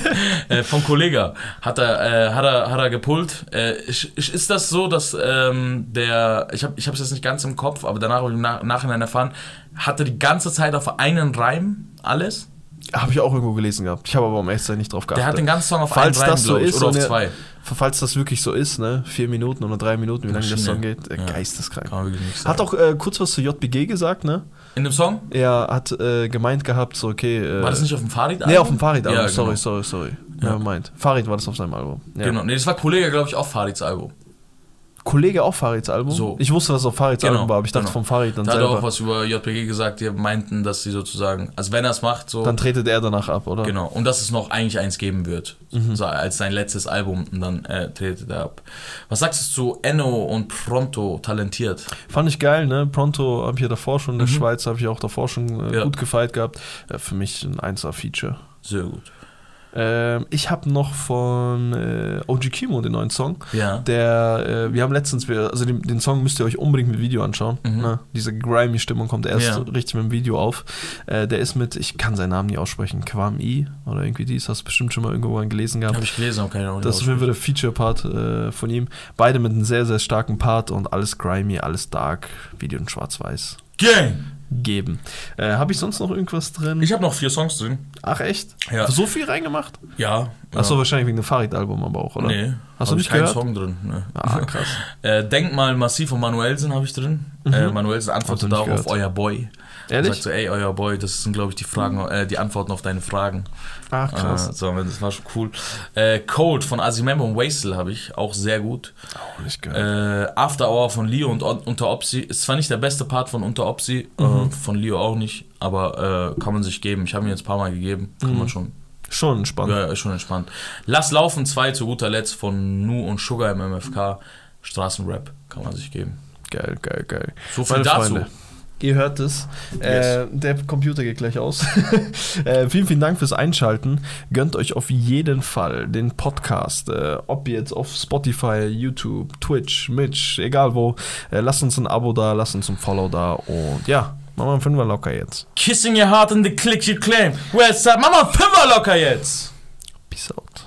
äh, vom Kollega hat er, äh, hat er, hat er gepullt. Äh, ist, ist ist das so, dass ähm, der, ich habe ich es jetzt nicht ganz im Kopf, aber danach habe ich im Nach Nachhinein erfahren, hatte die ganze Zeit auf einen Reim alles? Habe ich auch irgendwo gelesen gehabt. Ich habe aber um zu sein nicht drauf geachtet. Der hat den ganzen Song auf Falls einen das so ist oder auf zwei. Falls das wirklich so ist, ne? Vier Minuten oder drei Minuten, wie lange der. Song geht, äh, Ja. geisteskrank. Hat auch äh, kurz was zu JBG gesagt, ne? In dem Song? Er hat äh, gemeint gehabt, so okay. Äh, War das nicht auf dem Fahrrad? Nee, auf dem Fahrrad, Ja, sorry, genau. sorry, sorry. Ja. Ja, meint. Fahrrad war das auf seinem Album. Ja. Genau, nee, das war Kollege, glaube ich, auf Farids Album. Kollege auf Farids Album? So. Ich wusste, dass es auf Farids Genau, Album war, aber ich dachte genau. vom Farid dann Da hat er auch selber. was über JPG gesagt, die meinten, dass sie sozusagen, also wenn er es macht, so. Dann tretet er danach ab, oder? Genau, und dass es noch eigentlich eins geben wird. Mhm. So, als sein letztes Album und dann äh, tretet er ab. Was sagst du zu Enno und Pronto talentiert? Fand ich geil, ne? Pronto habe ich ja davor schon, der Mhm. Schweiz habe ich auch davor schon äh, Ja. gut gefeilt gehabt. Äh, für mich ein 1A-Feature. Sehr gut. Ähm, ich habe noch von äh, OG Kimo den neuen Song. Ja. Der, äh, wir haben letztens, wir, also den, den Song müsst ihr euch unbedingt mit Video anschauen. Mhm. Ne? Diese grimy Stimmung kommt erst Ja. richtig mit dem Video auf. Äh, der ist mit, ich kann seinen Namen nie aussprechen, Kwam I oder irgendwie dies, hast du bestimmt schon mal irgendwo gelesen gehabt. Habe ich gelesen, aber keine Ahnung. Das ist auf jeden Fall der Feature-Part äh, von ihm. Beide mit einem sehr, sehr starken Part und alles grimy, alles dark, Video in schwarz-weiß Gang! Geben. Äh, habe ich sonst noch irgendwas drin? Ich habe noch vier Songs drin. Ach echt? Ja. So viel reingemacht? Ja, Achso, Ja. wahrscheinlich wegen dem Farid-Album aber auch, oder? Nee, Hast du ich nicht keinen gehört? Song drin. Ne. Ah, krass. Äh, Denk mal massiv und Manuelsen habe ich drin. Äh, Manuelsen antwortet nicht auch auf gehört. euer Boy. Ehrlich? sagt so, ey, euer Boy, das sind, glaube ich, die Fragen, äh, die Antworten auf deine Fragen. Ach, krass. Äh, so, das war schon cool. Äh, Cold von Azimembe und Wastel habe ich, auch sehr gut. Auch nicht gehört. Äh, After Hour von Leo und On- Unter Opsi ist zwar nicht der beste Part von Unter Opsi, Mhm. äh, von Leo auch nicht, aber äh, kann man sich geben. Ich habe ihn jetzt ein paar Mal gegeben, kann Mhm. man schon, Schon entspannt. ja, ist schon entspannt. Lass laufen 2 zu guter Letzt von Nu und Sugar im MFK, Straßenrap, kann man sich geben. Geil, geil, geil. So viel Meine dazu. Freunde, Ihr hört es. Äh, der Computer geht gleich aus. äh, vielen, vielen Dank fürs Einschalten. Gönnt euch auf jeden Fall den Podcast. Äh, ob jetzt auf Spotify, YouTube, Twitch, Mitch, egal wo. Äh, lasst uns ein Abo da, lasst uns ein Follow da. Und ja, Mach mal einen Fünfer locker jetzt. Kissing your heart and the click you claim. Where's that? mach mal einen Fünfer locker jetzt. Peace out.